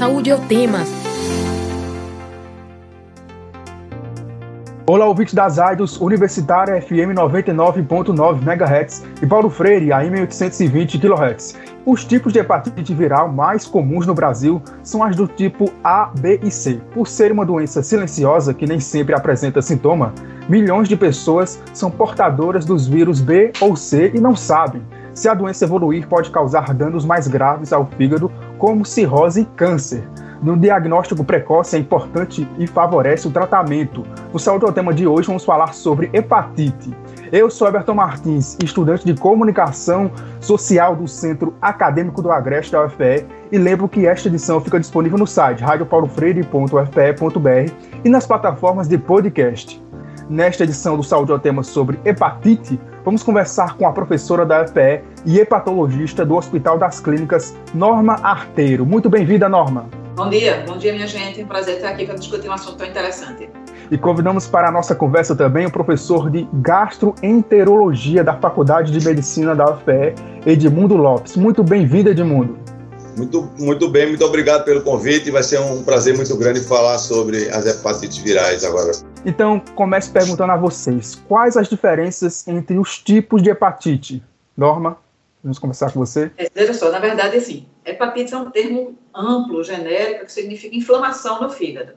Saúde é o tema. Olá, ouvinte das rádios Universitária FM 99.9 MHz e Paulo Freire AM 820 kHz. Os tipos de hepatite viral mais comuns no Brasil são as do tipo A, B e C. Por ser uma doença silenciosa que nem sempre apresenta sintoma, milhões de pessoas são portadoras dos vírus B ou C e não sabem. Se a doença evoluir, pode causar danos mais graves ao fígado, como cirrose e câncer. No diagnóstico precoce é importante e favorece o tratamento. No Saúde ao tema de hoje vamos falar sobre hepatite. Eu sou Everton Martins, estudante de comunicação social do Centro Acadêmico do Agreste da UFPE e lembro que esta edição fica disponível no site radiopaulofreire.ufpe.br e nas plataformas de podcast. Nesta edição do Saúde ao tema sobre hepatite, vamos conversar com a professora da UFPE e hepatologista do Hospital das Clínicas, Norma Arteiro. Muito bem-vinda, Norma. Bom dia, bom dia, minha gente. É um prazer estar aqui para discutir um assunto tão interessante. E convidamos para a nossa conversa também o professor de gastroenterologia da Faculdade de Medicina da UFPE, Edmundo Lopes. Muito bem-vindo, Edmundo. Muito, muito bem, muito obrigado pelo convite. Vai ser um prazer muito grande falar sobre as hepatites virais agora. Então, comece perguntando a vocês: quais as diferenças entre os tipos de hepatite? Norma? Vamos começar com você? É, veja só, na verdade, assim, hepatite é um termo amplo, genérico, que significa inflamação no fígado.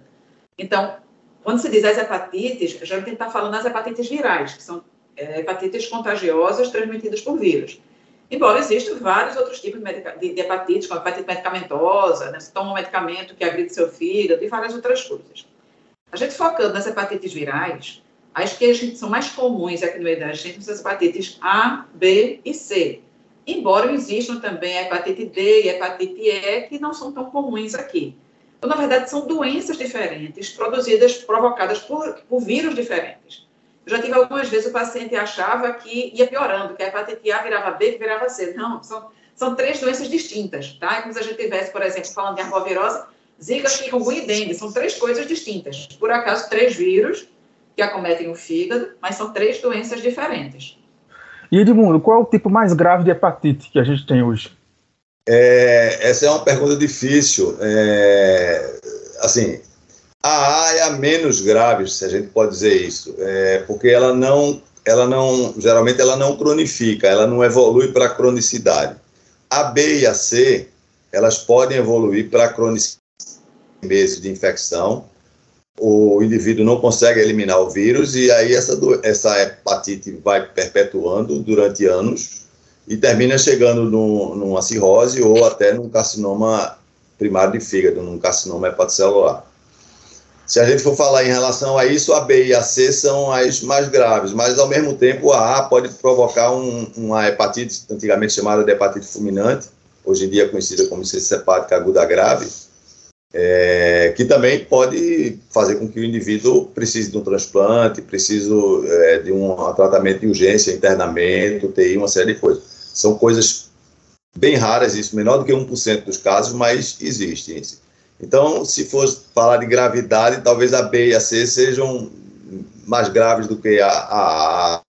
Então, quando se diz as hepatites, a gente está falando das hepatites virais, que são é, hepatites contagiosas transmitidas por vírus. Embora existam vários outros tipos de, de hepatites, como hepatite medicamentosa, né? você toma um medicamento que agride seu fígado e várias outras coisas. A gente focando nas hepatites virais, as que são mais comuns aqui no meio da gente são as hepatites A, B e C embora existam também a hepatite D e a hepatite E, que não são tão comuns aqui. Então, na verdade, são doenças diferentes, produzidas, provocadas por, por vírus diferentes. Eu já tive algumas vezes o paciente achava que ia piorando, que a hepatite A virava B, que virava C. Não, são, são três doenças distintas, tá? É como se a gente tivesse, por exemplo, falando de arbovirose, zika, chikungunya e dengue. São três coisas distintas. Por acaso, três vírus que acometem o fígado, mas são três doenças diferentes. E Edmundo, qual é o tipo mais grave de hepatite que a gente tem hoje? É, essa é uma pergunta difícil. É, assim, a A é a menos grave, se a gente pode dizer isso, é, porque ela não, ela não, geralmente ela não cronifica, ela não evolui para cronicidade. A B e a C, elas podem evoluir para cronicidade meses de infecção, o indivíduo não consegue eliminar o vírus e aí essa, essa hepatite vai perpetuando durante anos e termina chegando no, numa cirrose ou até num carcinoma primário de fígado, num carcinoma hepatocelular. Se a gente for falar em relação a isso, a B e a C são as mais graves, mas ao mesmo tempo a A pode provocar um, uma hepatite, antigamente chamada de hepatite fulminante, hoje em dia conhecida como insuficiência hepática aguda grave, é, que também pode fazer com que o indivíduo precise de um transplante, precise é, de um tratamento de urgência, internamento, TI, uma série de coisas. São coisas bem raras, isso menor do que 1% dos casos, mas existem. Então, se fosse falar de gravidade, talvez a B e a C sejam mais graves do que a A.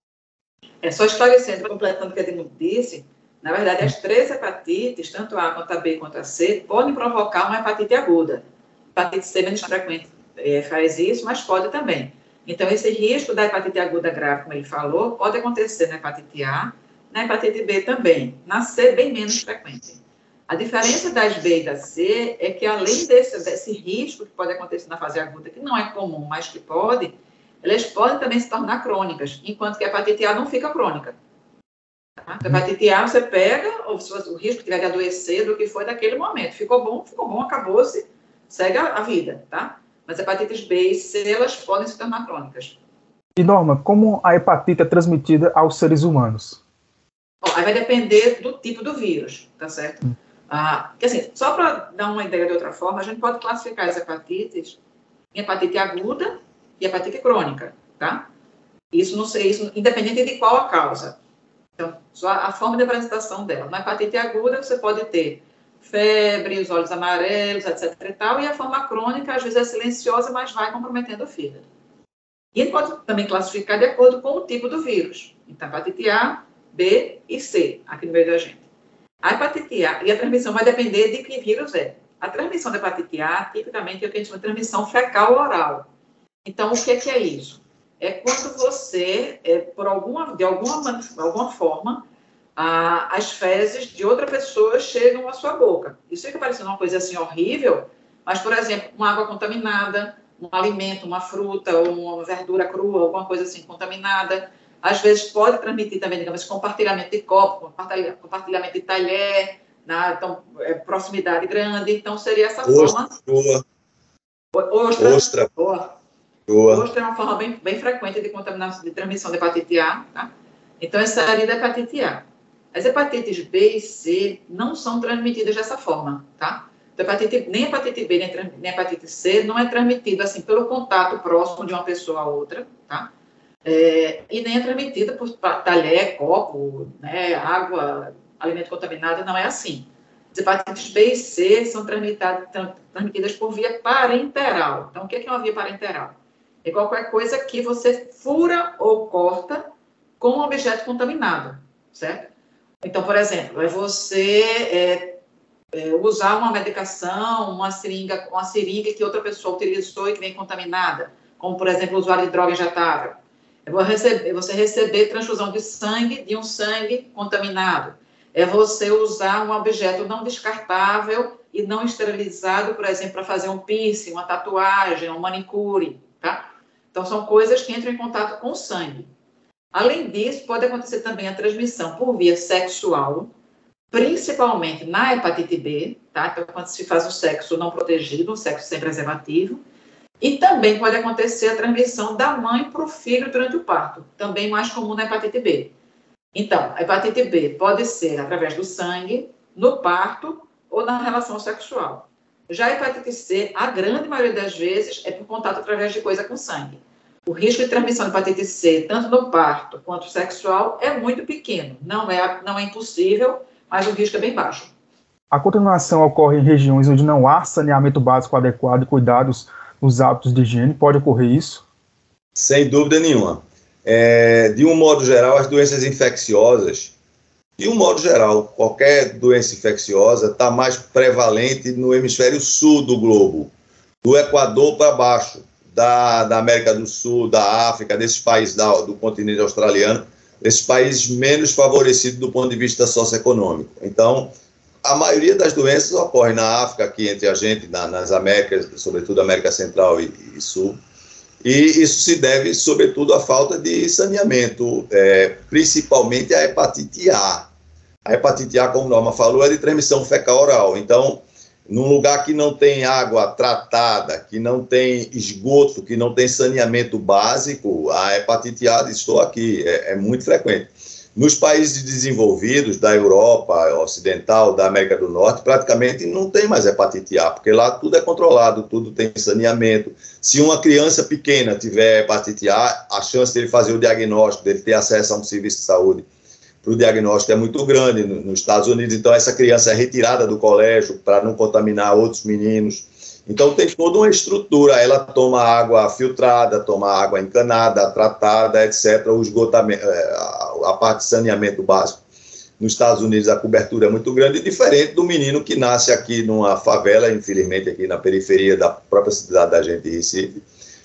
É só esclarecendo, completando o que a Edmundo disse, na verdade, as três hepatites, tanto A quanto a B quanto a C, podem provocar uma hepatite aguda. hepatite C menos frequente é, faz isso, mas pode também. Então, esse risco da hepatite aguda grave, como ele falou, pode acontecer na hepatite A, na hepatite B também. Na C, bem menos frequente. A diferença das B e da C é que, além desse, desse risco que pode acontecer na fase aguda, que não é comum, mas que pode, elas podem também se tornar crônicas, enquanto que a hepatite A não fica crônica. Tá? Hepatite A você pega, ou se o risco tiver de adoecer do que foi naquele momento. Ficou bom, ficou bom, acabou-se, segue a, a, vida, tá? Mas hepatites B e C, elas podem se tornar crônicas. E Norma, como a hepatite é transmitida aos seres humanos? Bom, aí vai depender do tipo do vírus, tá certo? Hum. Ah, assim, só para dar uma ideia de outra forma, a gente pode classificar as hepatites em hepatite aguda e hepatite crônica, tá? Isso não sei, isso independente de qual a causa. Então, só a forma de apresentação dela. Na hepatite aguda, você pode ter febre, os olhos amarelos, etc. e tal, e a forma crônica, às vezes, é silenciosa, mas vai comprometendo o fígado. E ele pode também classificar de acordo com o tipo do vírus. Então, hepatite A, B e C, aqui no meio da gente. A hepatite A, e a transmissão vai depender de que vírus é. A transmissão da hepatite A, tipicamente, é o que a gente chama de transmissão fecal-oral. Então, o que é, que é isso? É quando você, é, por alguma, de alguma, alguma forma, a, as fezes de outra pessoa chegam à sua boca. Isso fica parecendo uma coisa assim horrível, mas, por exemplo, uma água contaminada, um alimento, uma fruta, uma verdura crua, alguma coisa assim contaminada. Às vezes pode transmitir também, digamos, compartilhamento de copo, compartilhamento de talher, né? então, é, proximidade grande. Então, seria essa Ostra, forma. Ostra. Ostra. Boa. Boa. Ostra é uma forma bem, bem frequente de contaminação, de transmissão de hepatite A. Tá? Então, essa seria da hepatite A. As hepatites B e C não são transmitidas dessa forma, tá? Então, hepatite, nem hepatite B, nem, nem hepatite C não é transmitido assim pelo contato próximo de uma pessoa a outra, tá? É, e nem é transmitida por talher, copo, né, água, alimento contaminado, não é assim. As hepatites B e C são transmitidas por via parenteral. Então, o que é uma via parenteral? É qualquer coisa que você fura ou corta com um objeto contaminado, certo? Então, por exemplo, é você é, é, usar uma medicação, uma seringa, uma seringa que outra pessoa utilizou e que vem contaminada, como, por exemplo, o usuário de droga injetável. É você receber transfusão de sangue de um sangue contaminado. É você usar um objeto não descartável e não esterilizado, por exemplo, para fazer um piercing, uma tatuagem, um manicure, tá? Então, são coisas que entram em contato com o sangue. Além disso, pode acontecer também a transmissão por via sexual, principalmente na hepatite B, tá? Então, quando se faz o sexo não protegido, o sexo sem preservativo. E também pode acontecer a transmissão da mãe para o filho durante o parto, também mais comum na hepatite B. Então, a hepatite B pode ser através do sangue, no parto ou na relação sexual. Já a hepatite C, a grande maioria das vezes, é por contato através de coisa com sangue. O risco de transmissão de hepatite C, tanto no parto quanto sexual, é muito pequeno. Não é, não é impossível, mas o risco é bem baixo. A contaminação ocorre em regiões onde não há saneamento básico adequado e cuidados nos hábitos de higiene. Pode ocorrer isso? Sem dúvida nenhuma. É, de um modo geral, as doenças infecciosas, de um modo geral, qualquer doença infecciosa está mais prevalente no hemisfério sul do globo, do Equador para baixo, da, da, América do Sul, da África, desses países da, do continente australiano, esses países menos favorecidos do ponto de vista socioeconômico. Então, a maioria das doenças ocorre na África, aqui entre a gente, na, nas Américas, sobretudo América Central e, e, Sul, e isso se deve, sobretudo, à falta de saneamento, é, principalmente a hepatite A. A hepatite A, como Norma falou, é de transmissão fecal-oral. Então, num lugar que não tem água tratada, que não tem esgoto, que não tem saneamento básico, a hepatite A, estou aqui, é, é muito frequente. Nos países desenvolvidos, da Europa Ocidental, da América do Norte, praticamente não tem mais hepatite A, porque lá tudo é controlado, tudo tem saneamento. Se uma criança pequena tiver hepatite A, a chance dele fazer o diagnóstico, dele ter acesso a um serviço de saúde para o diagnóstico é muito grande nos Estados Unidos, então essa criança é retirada do colégio para não contaminar outros meninos. Então tem toda uma estrutura, ela toma água filtrada, toma água encanada, tratada, etc. O esgotamento, é, a parte de saneamento básico nos Estados Unidos a cobertura é muito grande, diferente do menino que nasce aqui numa favela, infelizmente aqui na periferia da própria cidade da gente, Recife,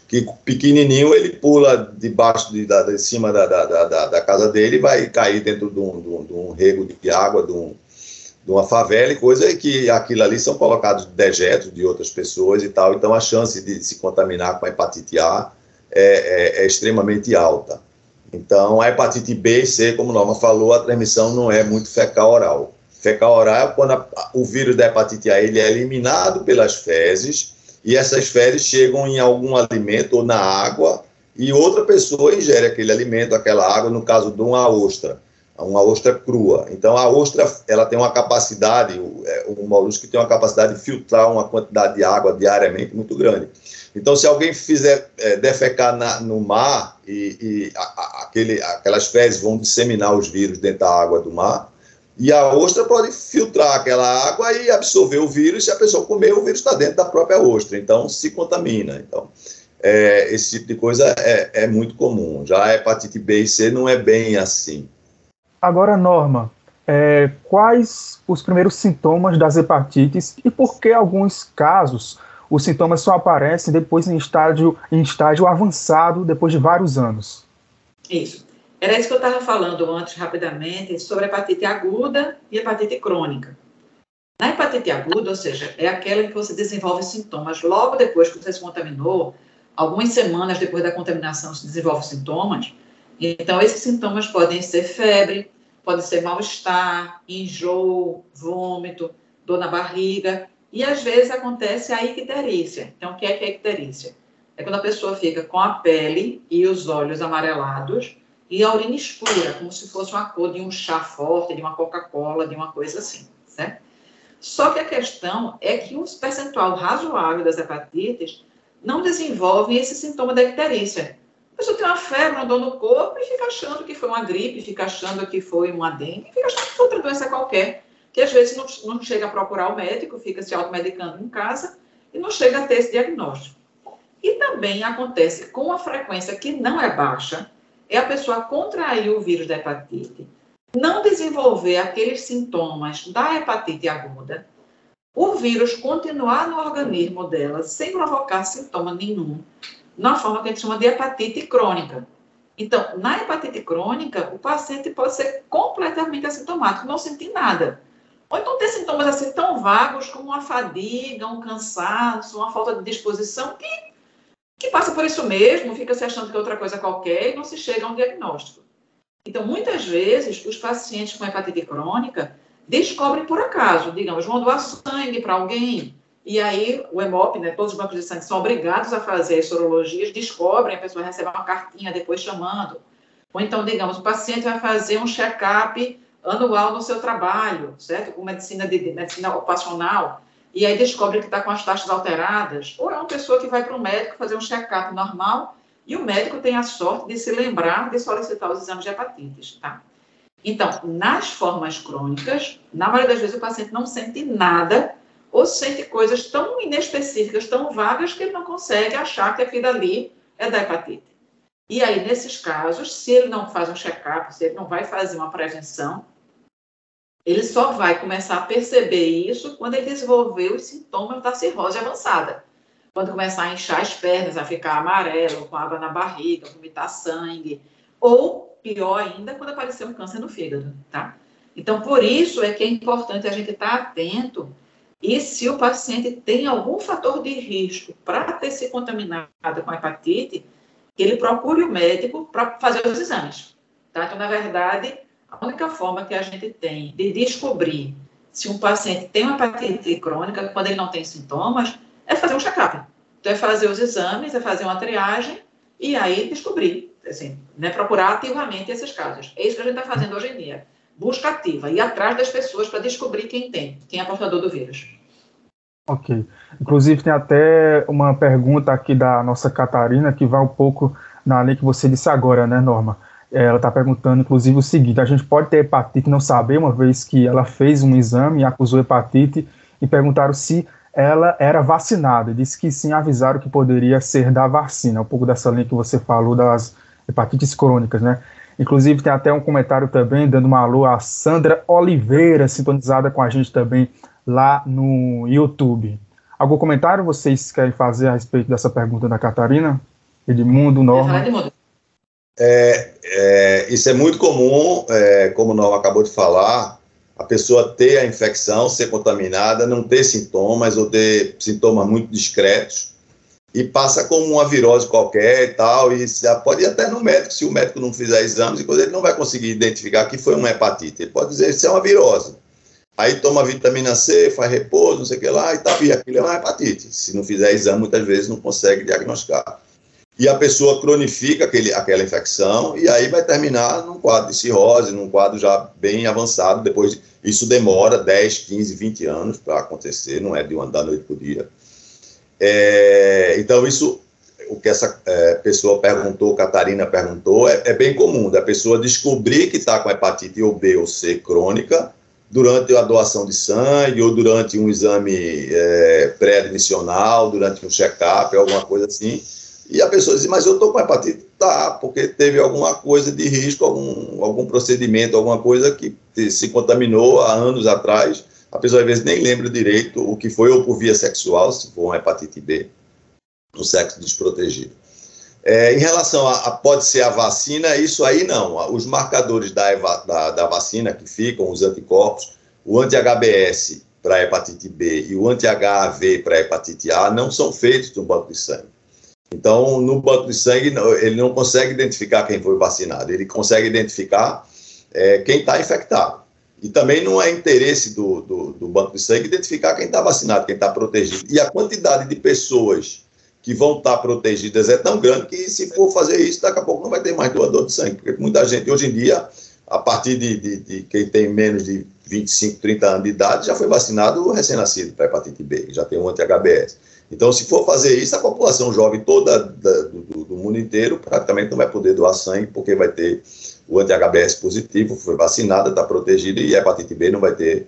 que pequenininho ele pula debaixo de, da, de cima da, da, da, da, casa dele e vai cair dentro de um, de um, de um rego de água, de, um, de, uma favela e coisa que aquilo ali são colocados dejetos de outras pessoas e tal, então a chance de se contaminar com a hepatite A é, é, é extremamente alta. Então a hepatite B e C, como Norma falou, a transmissão não é muito fecal oral. Fecal oral é quando a, o vírus da hepatite A ele é eliminado pelas fezes, e essas fezes chegam em algum alimento ou na água e outra pessoa ingere aquele alimento, aquela água, no caso de uma ostra, uma ostra crua. Então a ostra ela tem uma capacidade, o, é, o molusco tem uma capacidade de filtrar uma quantidade de água diariamente muito grande. Então se alguém fizer é, defecar na, no mar e, e a, a, aquele, aquelas fezes vão disseminar os vírus dentro da água do mar, e a ostra pode filtrar aquela água e absorver o vírus. Se a pessoa comer, o vírus está dentro da própria ostra, então se contamina. Então, é, esse tipo de coisa é, é, muito comum. Já a hepatite B e C não é bem assim. Agora, Norma, é, quais os primeiros sintomas das hepatites e por que alguns casos os sintomas só aparecem depois em estágio, em estágio avançado, depois de vários anos. Isso. Era isso que eu estava falando antes, rapidamente, sobre hepatite aguda e hepatite crônica. Na hepatite aguda, ou seja, é aquela que você desenvolve sintomas logo depois que você se contaminou, algumas semanas depois da contaminação se desenvolve sintomas. Então, esses sintomas podem ser febre, pode ser mal-estar, enjoo, vômito, dor na barriga, e às vezes acontece a icterícia. Então, o que é, que é icterícia? É quando a pessoa fica com a pele e os olhos amarelados e a urina escura, como se fosse uma cor de um chá forte, de uma Coca-Cola, de uma coisa assim, certo? Só que a questão é que um percentual razoável das hepatites não desenvolve esse sintoma da icterícia. A pessoa tem uma febre, uma dor no corpo e fica achando que foi uma gripe, fica achando que foi uma dengue, fica achando que foi outra doença qualquer que às vezes não, não chega a procurar o médico, fica se automedicando em casa e não chega a ter esse diagnóstico. E também acontece com a frequência que não é baixa, é a pessoa contrair o vírus da hepatite, não desenvolver aqueles sintomas da hepatite aguda, o vírus continuar no organismo dela sem provocar sintoma nenhum, na forma que a gente chama de hepatite crônica. Então, na hepatite crônica, o paciente pode ser completamente assintomático, não sentir nada. Ou então ter sintomas assim tão vagos como uma fadiga, um cansaço, uma falta de disposição, que, que passa por isso mesmo, fica se achando que é outra coisa qualquer e não se chega a um diagnóstico. Então, muitas vezes, os pacientes com hepatite crônica descobrem por acaso, digamos, vão doar sangue para alguém, e aí o HEMOP, né, todos os bancos de sangue são obrigados a fazer as sorologias, descobrem, a pessoa recebe uma cartinha depois chamando. Ou então, digamos, o paciente vai fazer um check-up anual no seu trabalho, certo? Com medicina de medicina ocupacional, e aí descobre que está com as taxas alteradas, ou é uma pessoa que vai para o médico fazer um check-up normal e o médico tem a sorte de se lembrar de solicitar os exames de hepatites, tá? Então, nas formas crônicas, na maioria das vezes o paciente não sente nada ou sente coisas tão inespecíficas, tão vagas, que ele não consegue achar que aquilo ali é da hepatite. E aí, nesses casos, se ele não faz um check-up, se ele não vai fazer uma prevenção, ele só vai começar a perceber isso quando ele desenvolver os sintomas da cirrose avançada. Quando começar a inchar as pernas, a ficar amarelo, com água na barriga, vomitar sangue. Ou, pior ainda, quando aparecer um câncer no fígado, tá? Então, por isso é que é importante a gente estar atento e se o paciente tem algum fator de risco para ter se contaminado com hepatite, que ele procure o médico para fazer os exames. Tá? Então, na verdade, a única forma que a gente tem de descobrir se um paciente tem uma hepatite crônica, quando ele não tem sintomas, é fazer um check-up. Então, é fazer os exames, é fazer uma triagem e aí descobrir, assim, né, procurar ativamente esses casos. É isso que a gente está fazendo hoje em dia. Busca ativa, ir atrás das pessoas para descobrir quem tem, quem é portador do vírus. Ok. Inclusive, tem até uma pergunta aqui da nossa Catarina que vai um pouco na linha que você disse agora, né, Norma? Ela está perguntando, inclusive, o seguinte: a gente pode ter hepatite não saber, uma vez que ela fez um exame e acusou hepatite, e perguntaram se ela era vacinada. Disse que sim, avisaram que poderia ser da vacina. Um pouco dessa linha que você falou das hepatites crônicas, né? Inclusive, tem até um comentário também, dando uma alô a Sandra Oliveira, sintonizada com a gente também lá no YouTube. Algum comentário vocês querem fazer a respeito dessa pergunta da Catarina? Edmundo, Norma? É, é, isso é muito comum, é, como o Norma acabou de falar, a pessoa ter a infecção, ser contaminada, não ter sintomas ou ter sintomas muito discretos e passa como uma virose qualquer e tal, e pode ir até no médico, se o médico não fizer exames, e coisa, ele não vai conseguir identificar que foi uma hepatite, ele pode dizer isso é uma virose. Aí toma vitamina C, faz repouso, não sei o que lá, e, tá, e aquilo é uma hepatite. Se não fizer exame, muitas vezes não consegue diagnosticar. E a pessoa cronifica aquele, aquela infecção, e aí vai terminar num quadro de cirrose, num quadro já bem avançado. Depois, isso demora 10, 15, 20 anos para acontecer, não é de uma da noite para dia. É, então, isso, o que essa é, pessoa perguntou, Catarina perguntou, é, é bem comum, da pessoa descobrir que está com hepatite ou B ou C crônica, durante a doação de sangue ou durante um exame é, pré-admissional, durante um check-up, alguma coisa assim. E a pessoa diz, mas eu estou com hepatite. Tá, porque teve alguma coisa de risco, algum, algum procedimento, alguma coisa que se contaminou há anos atrás. A pessoa às vezes nem lembra direito o que foi, ou por via sexual, se for uma hepatite B, no sexo desprotegido. É, em relação a, a, pode ser a vacina, isso aí não. Os marcadores da, da, da vacina que ficam, os anticorpos, o anti-HBS para hepatite B e o anti-HAV para hepatite A não são feitos no banco de sangue. Então, no banco de sangue, ele não consegue identificar quem foi vacinado, ele consegue identificar é, quem está infectado. E também não é interesse do, do, do banco de sangue identificar quem está vacinado, quem está protegido. E a quantidade de pessoas que vão estar tá protegidas é tão grande que, se for fazer isso, daqui a pouco não vai ter mais doador de sangue. Porque muita gente, hoje em dia, a partir de, de, de quem tem menos de 25, 30 anos de idade, já foi vacinado recém-nascido para hepatite B, já tem um anti-HBS. Então, se for fazer isso, a população jovem toda da, do, do, mundo inteiro praticamente não vai poder doar sangue, porque vai ter o anti-HBS positivo, foi vacinada, está protegida, e a hepatite B não vai ter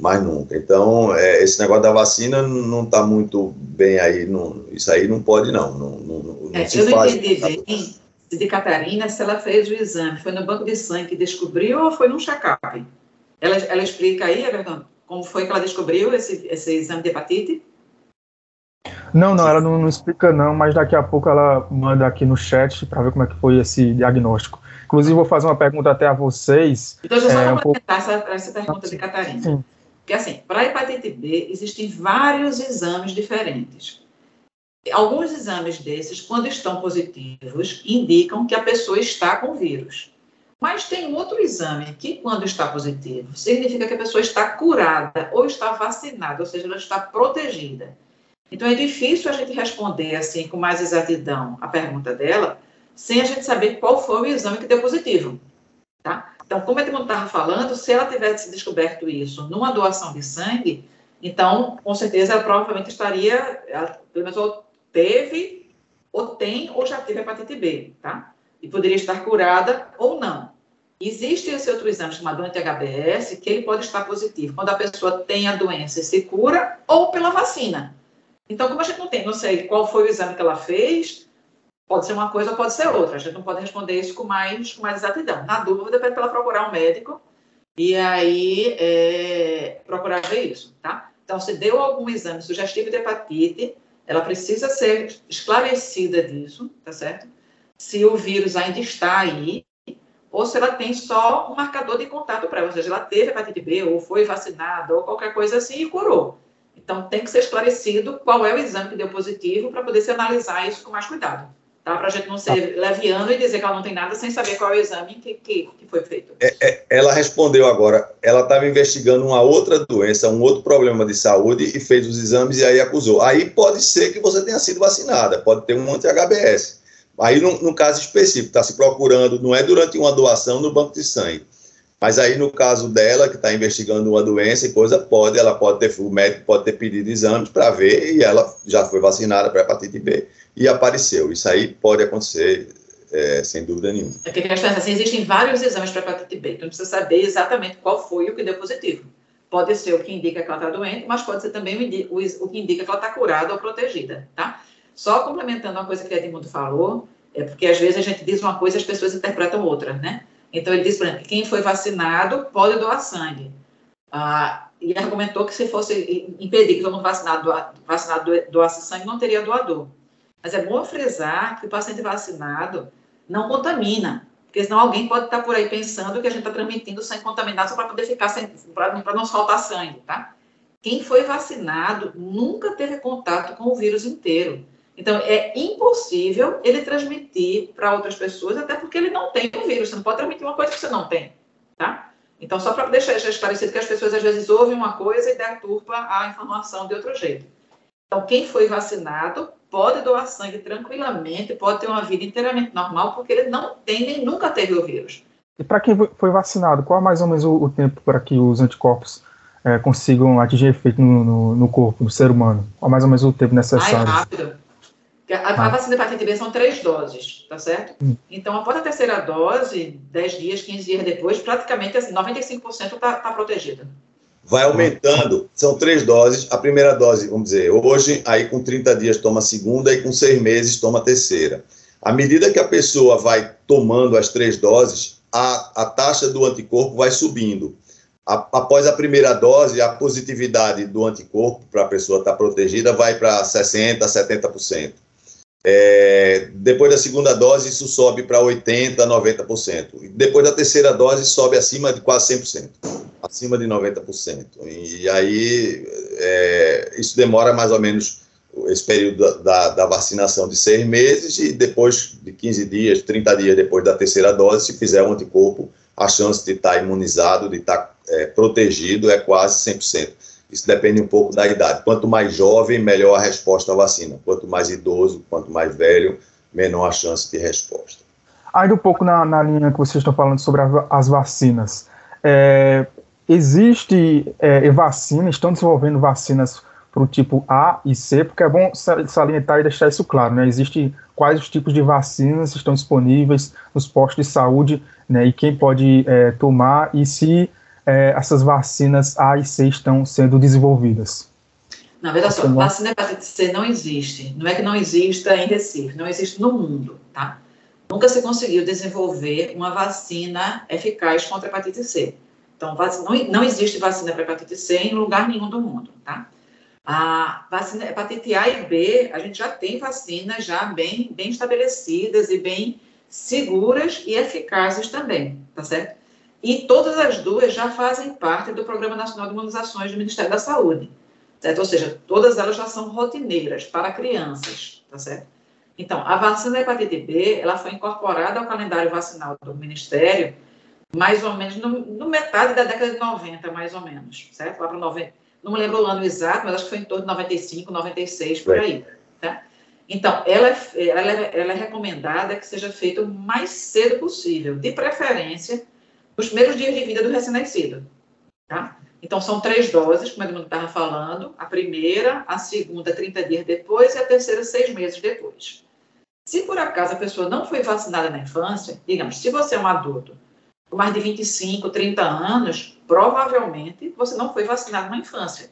mais nunca. Então, é, esse negócio da vacina não está muito bem aí, não, isso aí não pode, não. não, não, não é, eu não entendi bem de Catarina se ela fez o exame, foi no banco de sangue que descobriu ou foi num check-up? Ela, ela explica aí, como foi que ela descobriu esse, esse exame de hepatite? Não, não, ela não, não, explica não, mas daqui a pouco ela manda aqui no chat para ver como é que foi esse diagnóstico. Inclusive, vou fazer uma pergunta até a vocês. Então, deixa eu só é, um pouco... essa, essa pergunta de Catarina. Sim. Porque, assim, para a hepatite B, existem vários exames diferentes. Alguns exames desses, quando estão positivos, indicam que a pessoa está com vírus. Mas tem outro exame que, quando está positivo, significa que a pessoa está curada ou está vacinada, ou seja, ela está protegida. Então, é difícil a gente responder assim com mais exatidão a pergunta dela, sem a gente saber qual foi o exame que deu positivo. Tá? Então, como a Edmundo estava falando, se ela tivesse descoberto isso numa doação de sangue, então, com certeza, ela provavelmente estaria, ela, pelo menos, ou teve, ou tem, ou já teve hepatite B, tá? E poderia estar curada ou não. Existe esse outro exame chamado anti-HBS, que ele pode estar positivo quando a pessoa tem a doença e se cura, ou pela vacina. Então, como a gente não tem, não sei qual foi o exame que ela fez, pode ser uma coisa ou pode ser outra. A gente não pode responder isso com mais, com mais exatidão. Na dúvida, pede para ela procurar um médico e aí é, procurar ver isso, tá? Então, se deu algum exame sugestivo de hepatite, ela precisa ser esclarecida disso, tá certo? Se o vírus ainda está aí, ou se ela tem só um marcador de contato para ela, ou seja, ela teve hepatite B, ou foi vacinada, ou qualquer coisa assim e curou. Então, tem que ser esclarecido qual é o exame que deu positivo para poder se analisar isso com mais cuidado. Tá? Para a gente não ser tá. leviano e dizer que ela não tem nada sem saber qual é o exame que, que, que foi feito. É, é, ela respondeu agora, ela estava investigando uma outra doença, um outro problema de saúde e fez os exames e aí acusou. Aí pode ser que você tenha sido vacinada, pode ter um anti-HBS. Aí, no, no caso específico, está se procurando, não é durante uma doação no banco de sangue mas aí, no caso dela, que está investigando uma doença e coisa, pode, ela pode ter, o médico pode ter pedido exames para ver e ela já foi vacinada para hepatite B e apareceu. Isso aí pode acontecer, é, sem dúvida nenhuma. É que é assim, existem vários exames para hepatite B, então precisa saber exatamente qual foi o que deu positivo. Pode ser o que indica que ela está doente, mas pode ser também o, o que indica que ela está curada ou protegida, tá? Só complementando uma coisa que a Edmundo falou, é porque às vezes a gente diz uma coisa e as pessoas interpretam outra, né? Então, ele disse, por exemplo, que quem foi vacinado pode doar sangue. Ah, e argumentou que se fosse impedir que todo mundo vacinado, vacinado doasse sangue, não teria doador. Mas é bom frisar que o paciente vacinado não contamina, porque senão alguém pode estar por aí pensando que a gente está transmitindo sangue contaminado só para poder ficar sem, para não faltar sangue, tá? Quem foi vacinado nunca teve contato com o vírus inteiro. Então, é impossível ele transmitir para outras pessoas, até porque ele não tem o vírus. Você não pode transmitir uma coisa que você não tem, tá? Então, só para deixar esclarecido que as pessoas às vezes ouvem uma coisa e deturpa a informação de outro jeito. Então, quem foi vacinado pode doar sangue tranquilamente, pode ter uma vida inteiramente normal, porque ele não tem nem nunca teve o vírus. E para quem foi vacinado, qual é mais ou menos o, o tempo para que os anticorpos é, consigam atingir efeito no, no, no, corpo, no ser humano? Qual é mais ou menos o tempo necessário? Mais rápido. A, a ah. vacina da hepatite B são três doses, tá certo? Hum. Então, após a terceira dose, 10 dias, 15 dias depois, praticamente assim, 95% está tá protegida. Vai aumentando, são três doses. A primeira dose, vamos dizer, hoje, aí com 30 dias toma a segunda, e com seis meses toma a terceira. À medida que a pessoa vai tomando as três doses, a, a taxa do anticorpo vai subindo. A, após a primeira dose, a positividade do anticorpo para a pessoa estar tá protegida vai para 60%, 70%. É, depois da segunda dose, isso sobe para 80%, 90%. E depois da terceira dose, sobe acima de quase 100%, acima de 90%. E aí, é, isso demora mais ou menos esse período da, da, vacinação de seis meses e depois de 15 dias, 30 dias depois da terceira dose, se fizer um anticorpo, a chance de estar imunizado, de estar é, protegido é quase 100%. Isso depende um pouco da idade. Quanto mais jovem, melhor a resposta à vacina. Quanto mais idoso, quanto mais velho, menor a chance de resposta. Ainda um pouco na, na linha que vocês estão falando sobre a, as vacinas. É, existe é, vacina, estão desenvolvendo vacinas para o tipo A e C, porque é bom salientar e deixar isso claro, né? Existe quais os tipos de vacinas estão disponíveis nos postos de saúde, né? E quem pode é, tomar e se é, essas vacinas A e C estão sendo desenvolvidas? Na verdade, só, vacina hepatite C não existe. Não é que não exista em Recife, não existe no mundo, tá? Nunca se conseguiu desenvolver uma vacina eficaz contra a hepatite C. Então, não, não existe vacina para hepatite C em lugar nenhum do mundo, tá? A vacina hepatite A e B, a gente já tem vacinas já bem, bem estabelecidas e bem seguras e eficazes também, tá certo? E todas as duas já fazem parte do Programa Nacional de Imunizações do Ministério da Saúde, certo? Ou seja, todas elas já são rotineiras para crianças, tá certo? Então, a vacina da hepatite B, ela foi incorporada ao calendário vacinal do Ministério mais ou menos no, no metade da década de 90, mais ou menos, certo? Lá para 90, não me lembro o ano exato, mas acho que foi em torno de 95, 96, por aí, tá? Então, ela, é, ela, é, ela é recomendada que seja feita o mais cedo possível, de preferência nos primeiros dias de vida do recém-nascido. Tá? Então, são três doses, como a Edmundo estava falando: a primeira, a segunda, 30 dias depois, e a terceira, seis meses depois. Se por acaso a pessoa não foi vacinada na infância, digamos, se você é um adulto com mais de 25, 30 anos, provavelmente você não foi vacinado na infância.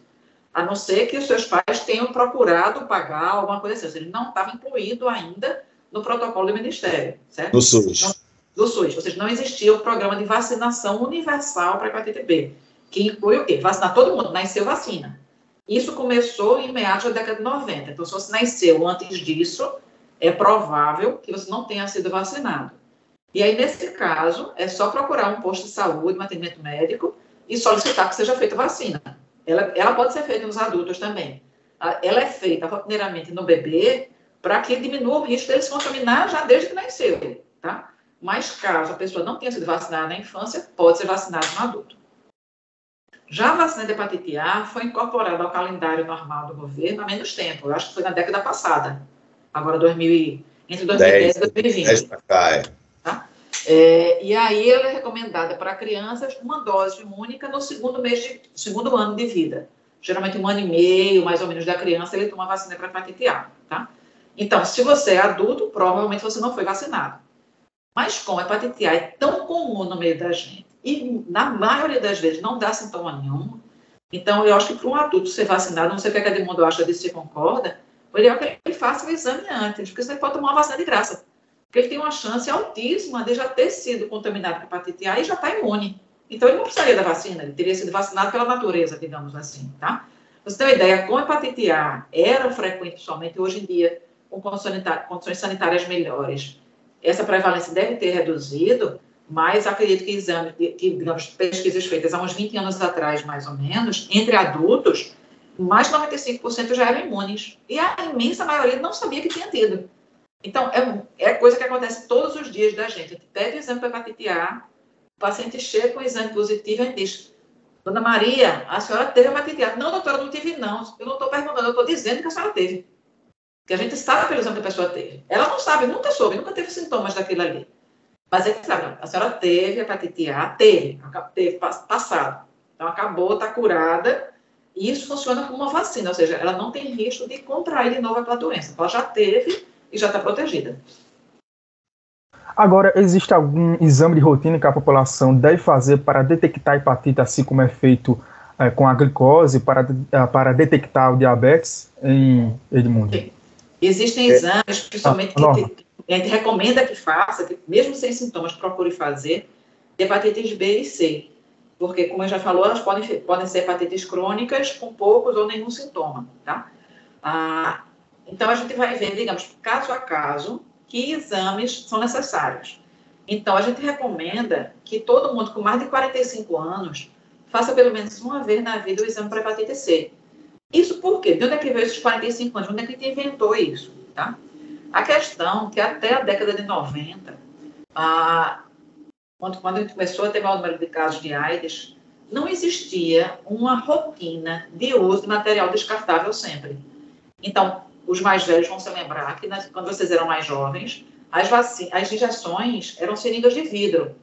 A não ser que os seus pais tenham procurado pagar alguma coisa assim. Ele não estava incluído ainda no protocolo do Ministério, certo? No SUS. Então, do SUS. Ou seja, não existia o programa de vacinação universal para a hepatite B, que inclui o quê? Vacinar todo mundo, nasceu vacina. Isso começou em meados da década de 90. Então, se você nasceu antes disso, é provável que você não tenha sido vacinado. E aí, nesse caso, é só procurar um posto de saúde, um atendimento médico e solicitar que seja feita vacina. Ela, ela pode ser feita nos adultos também. Ela é feita rotineiramente no bebê para que diminua o risco dele se contaminar já desde que nasceu, tá? Mas caso a pessoa não tenha sido vacinada na infância, pode ser vacinada no adulto. Já a vacina de hepatite A foi incorporada ao calendário normal do governo há menos tempo, eu acho que foi na década passada, agora 2000, entre 2010 e 2020. 10 cá, é. Tá? É, e aí ela é recomendada para crianças uma dose única no segundo mês de, segundo ano de vida. Geralmente um ano e meio, mais ou menos, da criança, ele toma vacina para hepatite A, tá? Então, se você é adulto, provavelmente você não foi vacinado. Mas como a hepatite A é tão comum no meio da gente e na maioria das vezes não dá sintoma nenhum, então eu acho que para um adulto ser vacinado, não sei o que a Edmundo acha disso, se concorda, o ideal é que ele faça o exame antes, porque ele pode tomar uma vacina de graça. Porque ele tem uma chance altíssima de já ter sido contaminado com hepatite A e já está imune. Então ele não precisaria da vacina, ele teria sido vacinado pela natureza, digamos assim, tá? Você tem uma ideia, com hepatite A era frequente somente hoje em dia, com condições sanitárias melhores, essa prevalência deve ter reduzido, mas acredito que exames, que, digamos, pesquisas feitas há uns 20 anos atrás, mais ou menos, entre adultos, mais de 95% já eram imunes. E a imensa maioria não sabia que tinha tido. Então, é, é coisa que acontece todos os dias da gente. A gente pede o exame para hepatite A, o paciente chega com o exame positivo e diz, Dona Maria, a senhora teve hepatite A. Não, doutora, não tive não. Eu não estou perguntando, eu estou dizendo que a senhora teve que a gente sabe pelo exame que a pessoa teve. Ela não sabe, nunca soube, nunca teve sintomas daquilo ali. Mas a gente sabe, a senhora teve hepatite A, teve, teve passado. Então acabou, está curada, e isso funciona como uma vacina, ou seja, ela não tem risco de contrair de novo aquela doença. Ela já teve e já está protegida. Agora, existe algum exame de rotina que a população deve fazer para detectar a hepatite, assim como é feito é, com a glicose, para, eh, para detectar o diabetes em Edmundo? Sim. Existem é. exames, principalmente, ah, que, a gente recomenda que faça, que mesmo sem sintomas, procure fazer, hepatites B e C. Porque, como eu já falou, elas podem, podem ser hepatites crônicas com poucos ou nenhum sintoma, tá? Ah, então, a gente vai ver, digamos, caso a caso, que exames são necessários. Então, a gente recomenda que todo mundo com mais de 45 anos faça pelo menos uma vez na vida o exame para hepatite C. Isso por quê? De onde é que veio esses 45 anos? Onde é que a gente inventou isso? Tá? A questão que até a década de 90, a, quando, quando a gente começou a ter maior número de casos de AIDS, não existia uma rotina de uso de material descartável sempre. Então, os mais velhos vão se lembrar que quando vocês eram mais jovens, as, as injeções eram seringas de vidro,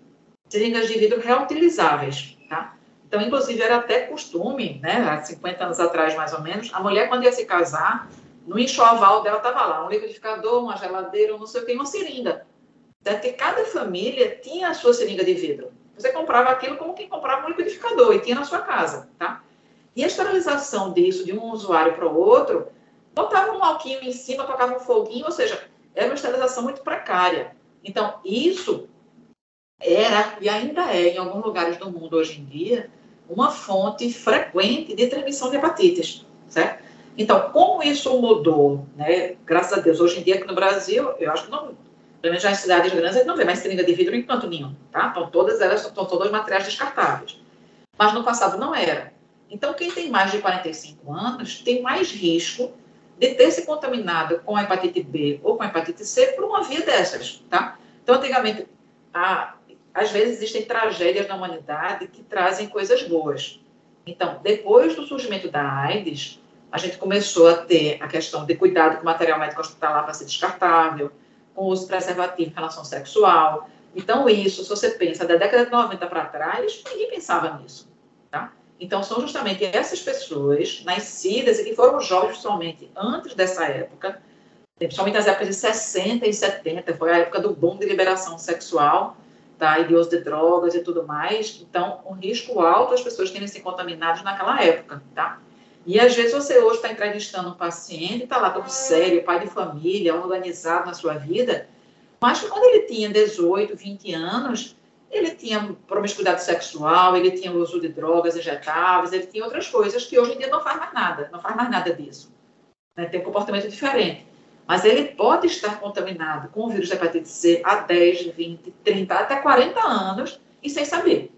seringas de vidro reutilizáveis, tá? Então, inclusive, era até costume, né, há 50 anos atrás, mais ou menos, a mulher, quando ia se casar, no enxoval dela estava lá um liquidificador, uma geladeira, não sei o que, uma seringa. Porque cada família tinha a sua seringa de vidro. Você comprava aquilo como quem comprava um liquidificador e tinha na sua casa, tá? E a esterilização disso, de um usuário para o outro, botava um alquinho em cima, tocava um foguinho, ou seja, era uma esterilização muito precária. Então, isso era, e ainda é, em alguns lugares do mundo hoje em dia, uma fonte frequente de transmissão de hepatites, certo? Então, como isso mudou, né? Graças a Deus, hoje em dia aqui no Brasil, eu acho que não, pelo menos em cidades grandes, a gente não vê mais seringa de vidro em canto nenhum, tá? Então, todas elas são todas materiais descartáveis. Mas no passado não era. Então, quem tem mais de 45 anos tem mais risco de ter se contaminado com a hepatite B ou com a hepatite C por uma via dessas, tá? Então, antigamente, a, às vezes existem tragédias na humanidade que trazem coisas boas. Então, depois do surgimento da AIDS, a gente começou a ter a questão de cuidado com o material médico hospitalar para ser descartável, com uso preservativo em relação sexual. Então, isso, se você pensa da década de 90 para trás, ninguém pensava nisso, tá? Então, são justamente essas pessoas nascidas e que foram jovens somente antes dessa época, principalmente nas épocas de 60 e 70, foi a época do boom de liberação sexual, tá? e de uso de drogas e tudo mais. Então, um risco alto as pessoas terem se contaminadas naquela época, tá? E às vezes você hoje está entrevistando um paciente, está lá todo sério, pai de família, organizado na sua vida, mas quando ele tinha 18, 20 anos, ele tinha promiscuidade sexual, ele tinha uso de drogas injetáveis, ele tinha outras coisas que hoje em dia não faz mais nada, não faz mais nada disso. Né? Tem um comportamento diferente. Mas ele pode estar contaminado com o vírus da hepatite C há 10, 20, 30, até 40 anos e sem saber.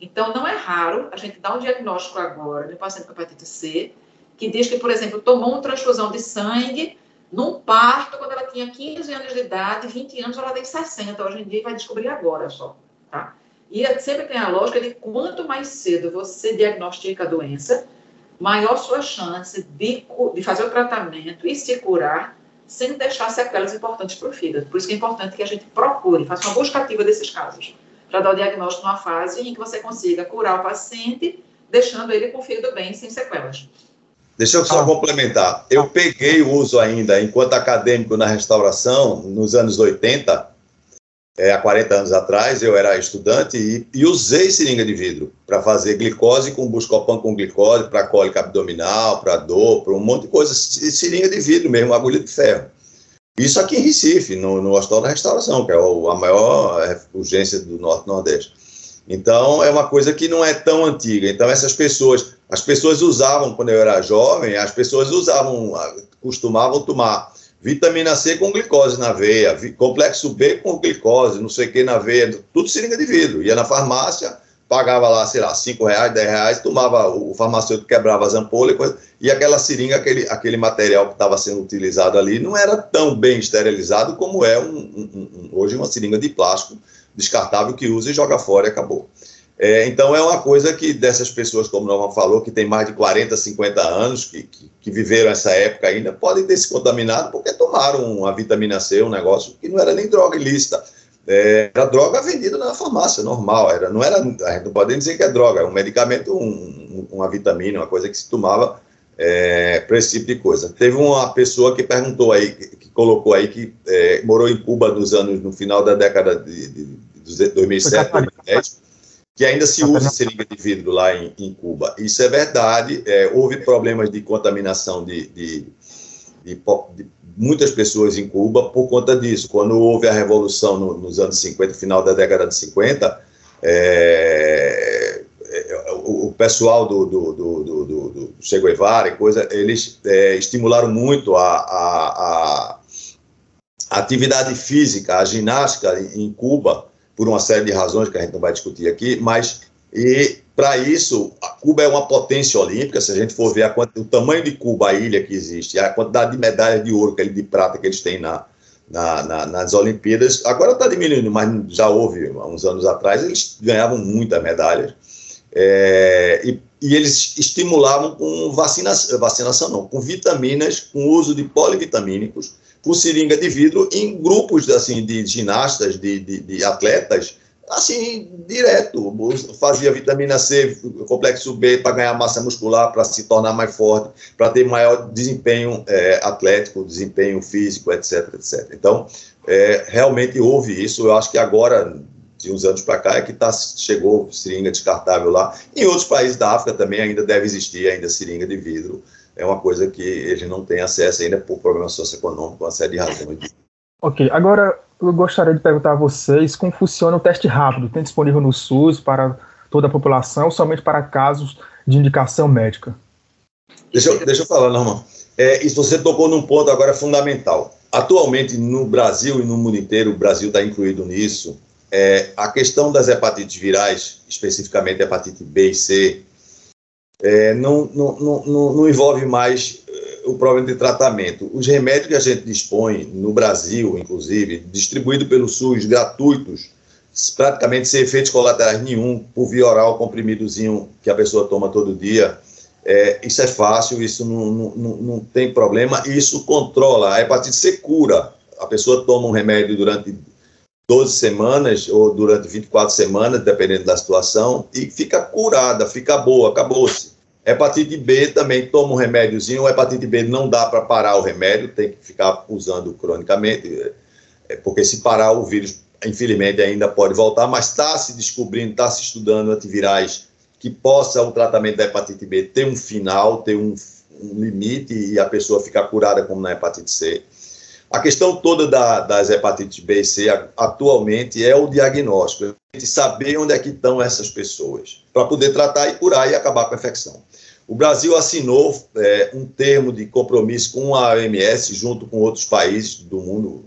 Então, não é raro a gente dar um diagnóstico agora um paciente com hepatite C, que diz que, por exemplo, tomou uma transfusão de sangue num parto quando ela tinha 15 anos de idade, 20 anos ela tem 60 hoje em dia vai descobrir agora só, tá? E é, sempre tem a lógica de quanto mais cedo você diagnostica a doença, maior sua chance de, de fazer o tratamento e se curar sem deixar sequelas importantes para o fígado. Por isso que é importante que a gente procure, faça uma busca ativa desses casos para dar o diagnóstico numa fase em que você consiga curar o paciente, deixando ele com o fígado bem, sem sequelas. Deixa eu só ah. complementar. Eu peguei o uso ainda, enquanto acadêmico na restauração, nos anos 80, é, há 40 anos atrás, eu era estudante e, e usei seringa de vidro para fazer glicose com buscopan com glicose, para cólica abdominal, para dor, para um monte de coisa. Seringa de vidro mesmo, agulha de ferro. Isso aqui em Recife, no, no Hospital da Restauração, que é a maior é, urgência do Norte-Nordeste. Então, é uma coisa que não é tão antiga. Então, essas pessoas, as pessoas usavam, quando eu era jovem, as pessoas usavam, costumavam tomar vitamina C com glicose na veia, complexo B com glicose, não sei o que na veia, tudo seringa de vidro. Ia na farmácia, pagava lá, sei lá, 5 reais, 10 reais, tomava, o farmacêutico quebrava as ampolhas e coisa, e aquela seringa, aquele, aquele material que estava sendo utilizado ali, não era tão bem esterilizado como é um, um, um, hoje uma seringa de plástico descartável que usa e joga fora e acabou. É, então é uma coisa que dessas pessoas, como o Norman falou, que tem mais de 40, 50 anos, que, que, que, viveram essa época ainda, podem ter se contaminado porque tomaram a vitamina C, um negócio que não era nem droga ilícita é, era droga vendida na farmácia, normal. Era, não era, a gente não pode dizer que é droga, é um medicamento, um, uma vitamina, uma coisa que se tomava é, para esse tipo de coisa. Teve uma pessoa que perguntou aí, que, que colocou aí que é, morou em Cuba nos anos, no final da década de, de, de 2007, 2010, que ainda se usa seringa de vidro lá em, em Cuba. Isso é verdade, é, houve problemas de contaminação de, de, de, muitas pessoas em Cuba por conta disso. Quando houve a revolução no, nos anos 50, final da década de 50, é, é, o, o, pessoal do, do, do, do, do Che Guevara e coisa, eles é, estimularam muito a, a, a, atividade física, a ginástica em, em Cuba, por uma série de razões que a gente não vai discutir aqui, mas e para isso, Cuba é uma potência olímpica. Se a gente for ver a, o tamanho de Cuba, a ilha que existe, a quantidade de medalhas de ouro, de prata que eles têm na, na, na, nas Olimpíadas, agora está diminuindo, mas já houve, uns anos atrás, eles ganhavam muitas medalhas. É, e, e, eles estimulavam com vacinação, vacinação não, com vitaminas, com uso de polivitamínicos, com seringa de vidro, em grupos assim, de ginastas, de, de, de atletas, assim, direto. Fazia vitamina C, complexo B para ganhar massa muscular, para se tornar mais forte, para ter maior desempenho é, atlético, desempenho físico, etc, etc. Então, é, realmente houve isso. Eu acho que agora, de uns anos para cá, é que tá, chegou seringa descartável lá. Em outros países da África também ainda deve existir ainda seringa de vidro. É uma coisa que eles não têm acesso ainda por problemas socioeconômicos, uma série de razões. Ok, agora eu gostaria de perguntar a vocês como funciona o teste rápido. Tem disponível no SUS para toda a população ou somente para casos de indicação médica? Deixa eu, deixa eu falar, Norman. É, isso você tocou num ponto agora fundamental. Atualmente, no Brasil e no mundo inteiro, o Brasil está incluído nisso, é, a questão das hepatites virais, especificamente hepatite B e C, é, não, não, não, não, envolve mais o problema de tratamento. Os remédios que a gente dispõe no Brasil, inclusive, distribuído pelo SUS, gratuitos, praticamente sem efeitos colaterais nenhum, por via oral, comprimidozinho que a pessoa toma todo dia, é, isso é fácil, isso não, não, não tem problema, isso controla. A hepatite C cura. A pessoa toma um remédio durante 12 semanas ou durante 24 semanas, dependendo da situação, e fica curada, fica boa, acabou-se. Hepatite B também toma um remédiozinho. Hepatite B não dá para parar o remédio, tem que ficar usando cronicamente, é, porque se parar o vírus, infelizmente, ainda pode voltar, mas está se descobrindo, está se estudando antivirais que possa o tratamento da hepatite B ter um final, ter um, um limite e a pessoa ficar curada como na hepatite C. A questão toda da, das hepatites B e C atualmente é o diagnóstico, saber onde é que estão essas pessoas, para poder tratar e curar e acabar com a infecção. O Brasil assinou é, um termo de compromisso com a OMS, junto com outros países do mundo,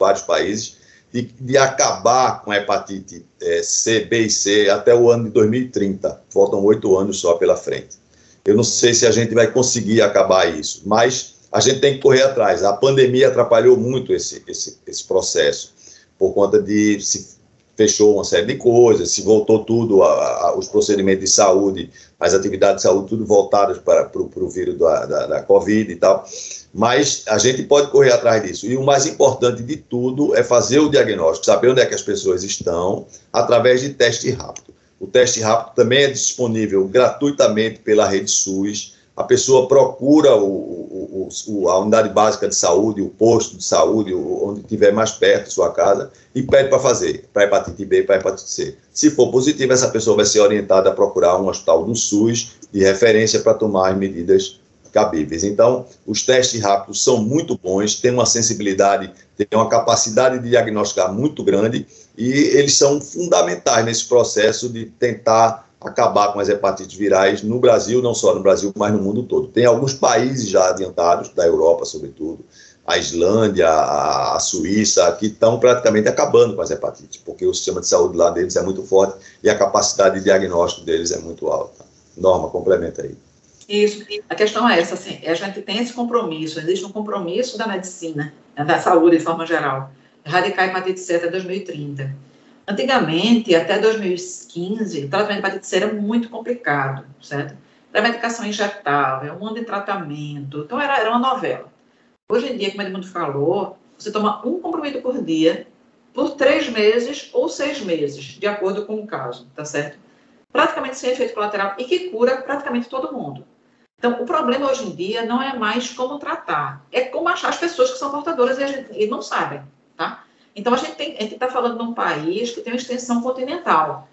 vários países, de, de acabar com a hepatite é, C, B e C até o ano de 2030. Faltam oito anos só pela frente. Eu não sei se a gente vai conseguir acabar isso, mas a gente tem que correr atrás. A pandemia atrapalhou muito esse, esse, esse processo, por conta de se fechou uma série de coisas, se voltou tudo, a, a, os procedimentos de saúde, as atividades de saúde, tudo voltadas para, para, para o vírus da, da, da, Covid e tal. Mas a gente pode correr atrás disso. E o mais importante de tudo é fazer o diagnóstico, saber onde é que as pessoas estão, através de teste rápido. O teste rápido também é disponível gratuitamente pela rede SUS a pessoa procura o, o, a unidade básica de saúde, o posto de saúde, onde estiver mais perto da sua casa, e pede para fazer, para hepatite B para hepatite C. Se for positivo, essa pessoa vai ser orientada a procurar um hospital do SUS de referência para tomar as medidas cabíveis. Então, os testes rápidos são muito bons, têm uma sensibilidade, têm uma capacidade de diagnosticar muito grande, e eles são fundamentais nesse processo de tentar acabar com as hepatites virais no Brasil, não só no Brasil, mas no mundo todo. Tem alguns países já adiantados, da Europa, sobretudo, a Islândia, a, Suíça, que estão praticamente acabando com as hepatites, porque o sistema de saúde lá deles é muito forte e a capacidade de diagnóstico deles é muito alta. Norma, complementa aí. Isso. A questão é essa, assim, a gente tem esse compromisso, existe um compromisso da medicina, né, da saúde de forma geral, erradicar a hepatite C até 2030. Antigamente, até 2015, o tratamento de hepatite C era muito complicado, certo? Era medicação injetável, um monte de tratamento, então era, era uma novela. Hoje em dia, como o Edmundo falou, você toma um comprimido por dia, por três meses ou seis meses, de acordo com o caso, tá certo? Praticamente sem efeito colateral e que cura praticamente todo mundo. Então, o problema hoje em dia não é mais como tratar, é como achar as pessoas que são portadoras e, gente, e não sabem? Então, a gente está falando de um país que tem uma extensão continental.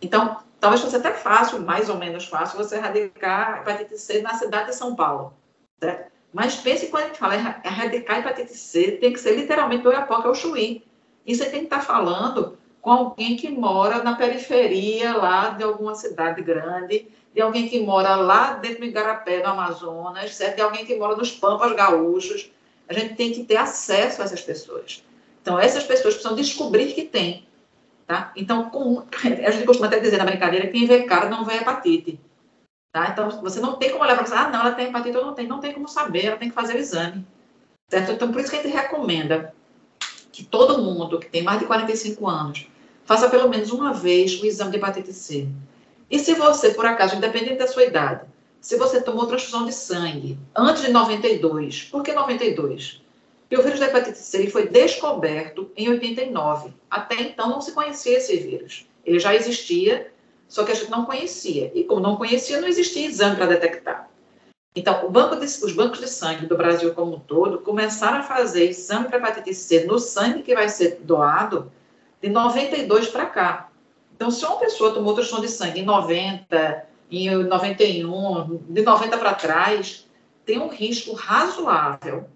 Então, talvez fosse até fácil, mais ou menos fácil, você erradicar hepatite C na cidade de São Paulo. Certo? Mas pense quando a gente fala erradicar hepatite C, tem que ser literalmente do Iapoca ao Chuí. E você tem que estar falando com alguém que mora na periferia lá de alguma cidade grande, de alguém que mora lá dentro do Igarapé, no Amazonas, certo? de alguém que mora nos Pampas Gaúchos. A gente tem que ter acesso a essas pessoas. Então, essas pessoas precisam descobrir que tem. Tá? Então, com, a gente costuma até dizer na brincadeira, quem vê cara não vê hepatite. Tá? Então, você não tem como olhar para você, ah, não, ela tem hepatite ou não tem. Não tem como saber, ela tem que fazer o exame. Certo? Então, por isso que a gente recomenda que todo mundo que tem mais de 45 anos faça pelo menos uma vez o exame de hepatite C. E se você, por acaso, independente da sua idade, se você tomou transfusão de sangue antes de 92, por que 92? Porque o vírus da hepatite C foi descoberto em 89. Até então não se conhecia esse vírus. Ele já existia, só que a gente não conhecia. E como não conhecia, não existia exame para detectar. Então, banco de, os bancos de sangue do Brasil como um todo começaram a fazer exame para hepatite C no sangue que vai ser doado de 92 para cá. Então, se uma pessoa tomou transfusão de sangue em 90, em 91, de 90 para trás, tem um risco razoável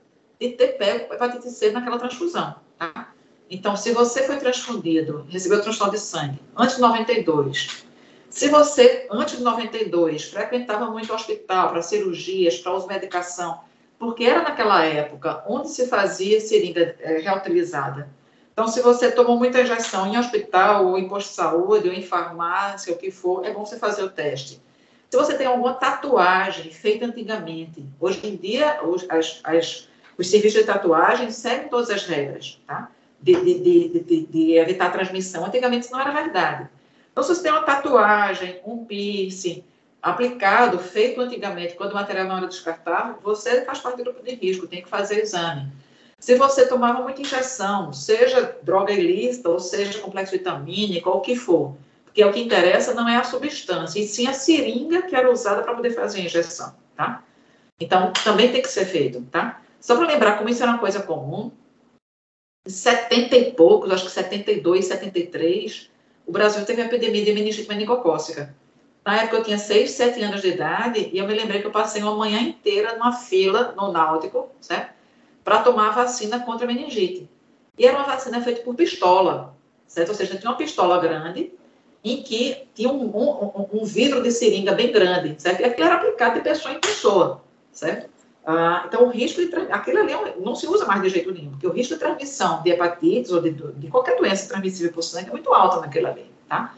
de ter pego hepatite C naquela transfusão. Tá? Então, se você foi transfundido, recebeu transfusão de sangue antes de 92, se você, antes de 92, frequentava muito o hospital para cirurgias, para uso de medicação, porque era naquela época onde se fazia seringa é, reutilizada, então, se você tomou muita injeção em hospital, ou em posto de saúde, ou em farmácia, o que for, é bom você fazer o teste. Se você tem alguma tatuagem feita antigamente, hoje em dia, as, as, os serviços de tatuagem seguem todas as regras, tá? De, de, de, de, evitar transmissão. Antigamente isso não era verdade. Então, se você tem uma tatuagem, um piercing aplicado, feito antigamente, quando o material não era descartável, você faz parte do grupo de risco, tem que fazer exame. Se você tomava muita injeção, seja droga ilícita ou seja complexo vitamínico, ou o que for, porque o que interessa não é a substância, e sim a seringa que era usada para poder fazer a injeção, tá? Então, também tem que ser feito, tá? Só para lembrar como isso era uma coisa comum, 70 e poucos, acho que 72, 73, o Brasil teve a epidemia de meningite meningocócica. Na época eu tinha 6, 7 anos de idade e eu me lembrei que eu passei uma manhã inteira numa fila no Náutico, certo? para tomar vacina contra a meningite. E era uma vacina feita por pistola, certo? Ou seja, tinha uma pistola grande em que tinha um, um, um vidro de seringa bem grande, certo? E aquilo era aplicado de pessoa em pessoa, certo? Ah, então, o risco de aquilo ali é não se usa mais de jeito nenhum, porque o risco de transmissão de hepatites ou de, de qualquer doença transmissível por sangue é muito alto naquilo ali, tá?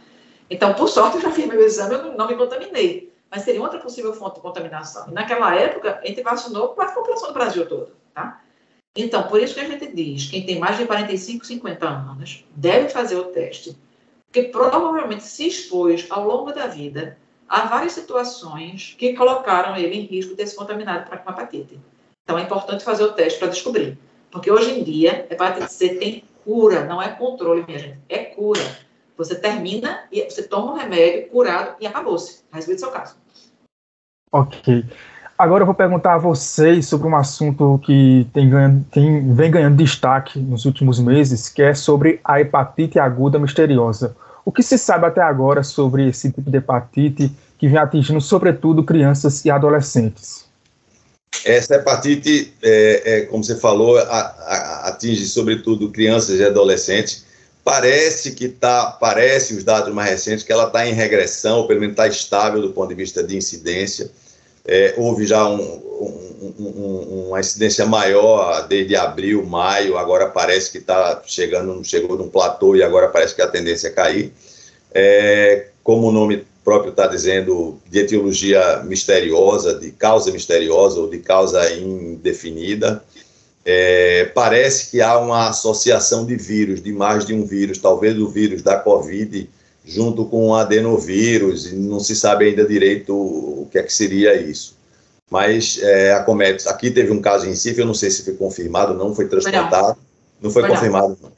Então, por sorte, eu já fiz meu exame, eu não me contaminei, mas seria outra possível fonte de contaminação. E naquela época, a gente vacinou quase a população do Brasil todo, tá? Então, por isso que a gente diz, quem tem mais de 45, 50 anos, deve fazer o teste, porque provavelmente se expôs ao longo da vida a várias situações que colocaram ele em risco de ser contaminado para hepatite. Então, é importante fazer o teste para descobrir. Porque hoje em dia, hepatite C tem cura, não é controle, minha gente, é cura. Você termina e você toma um remédio curado e acabou-se. Resolvido o seu caso. Ok. Agora eu vou perguntar a vocês sobre um assunto que tem, tem, vem ganhando destaque nos últimos meses, que é sobre a hepatite aguda misteriosa. O que se sabe até agora sobre esse tipo de hepatite que vem atingindo, sobretudo, crianças e adolescentes? Essa hepatite, é, é, como você falou, a, a, atinge sobretudo crianças e adolescentes. Parece que está, parece os dados mais recentes que ela está em regressão, ou pelo menos está estável do ponto de vista de incidência. É, houve já um, um, um, uma incidência maior desde abril, maio, agora parece que está chegando, chegou num platô e agora parece que a tendência é cair. É, como o nome próprio está dizendo, de etiologia misteriosa, de causa misteriosa ou de causa indefinida. É, parece que há uma associação de vírus, de mais de um vírus, talvez o vírus da Covid junto com o adenovírus, e não se sabe ainda direito o que é que seria isso. Mas é, a Comex, aqui teve um caso em Recife, eu não sei se foi confirmado, não foi transplantado, não foi, foi confirmado. Não.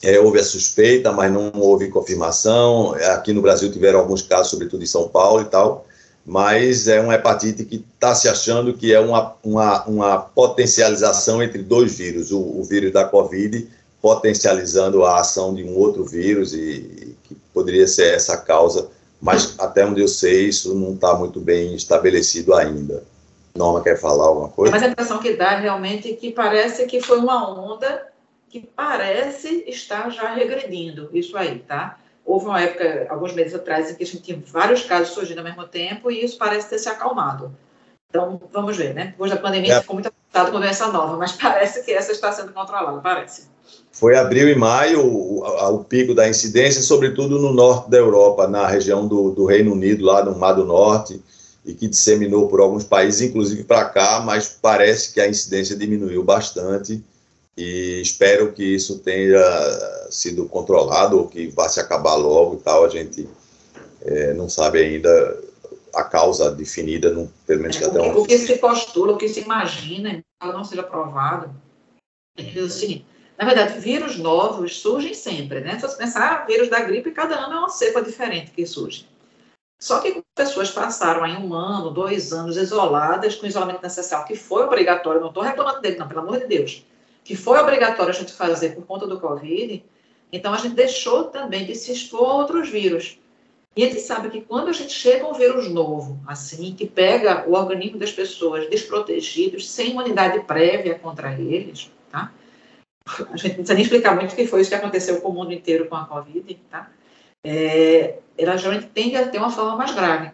É, houve a suspeita, mas não houve confirmação. Aqui no Brasil tiveram alguns casos, sobretudo em São Paulo e tal, mas é uma hepatite que está se achando que é uma, uma, uma potencialização entre dois vírus, o, o vírus da Covid potencializando a ação de um outro vírus e que poderia ser essa a causa, mas até onde eu sei isso não está muito bem estabelecido ainda. Norma quer falar alguma coisa? Mas a impressão que dá realmente que parece que foi uma onda que parece estar já regredindo, isso aí, tá? Houve uma época, alguns meses atrás, em que a gente tinha vários casos surgindo ao mesmo tempo e isso parece ter se acalmado. Então, vamos ver, né? Depois da pandemia, é. ficou muito afetado com doença nova, mas parece que essa está sendo controlada, parece. Foi abril e maio o, o, pico da incidência, sobretudo no norte da Europa, na região do, do Reino Unido, lá no Mar do Norte, e que disseminou por alguns países, inclusive para cá, mas parece que a incidência diminuiu bastante e espero que isso tenha sido controlado ou que vá se acabar logo e tal. A gente é, não sabe ainda a causa definida, no, pelo menos é, até um... O que se postula, o que se imagina, ela não seja provado, é o seguinte, na verdade, vírus novos surgem sempre, né? Se você pensar, vírus da gripe, cada ano é uma cepa diferente que surge. Só que pessoas passaram aí um ano, dois anos isoladas, com isolamento necessário, que foi obrigatório, não estou reclamando dele, não, pelo amor de Deus, que foi obrigatório a gente fazer por conta do Covid, então a gente deixou também de se expor a outros vírus. E a gente sabe que quando a gente chega a um vírus novo, assim, que pega o organismo das pessoas desprotegidos, sem imunidade prévia contra eles, tá? A gente não precisa nem explicar muito que foi isso que aconteceu com o mundo inteiro com a Covid, tá? É, ela geralmente tende a ter uma forma mais grave.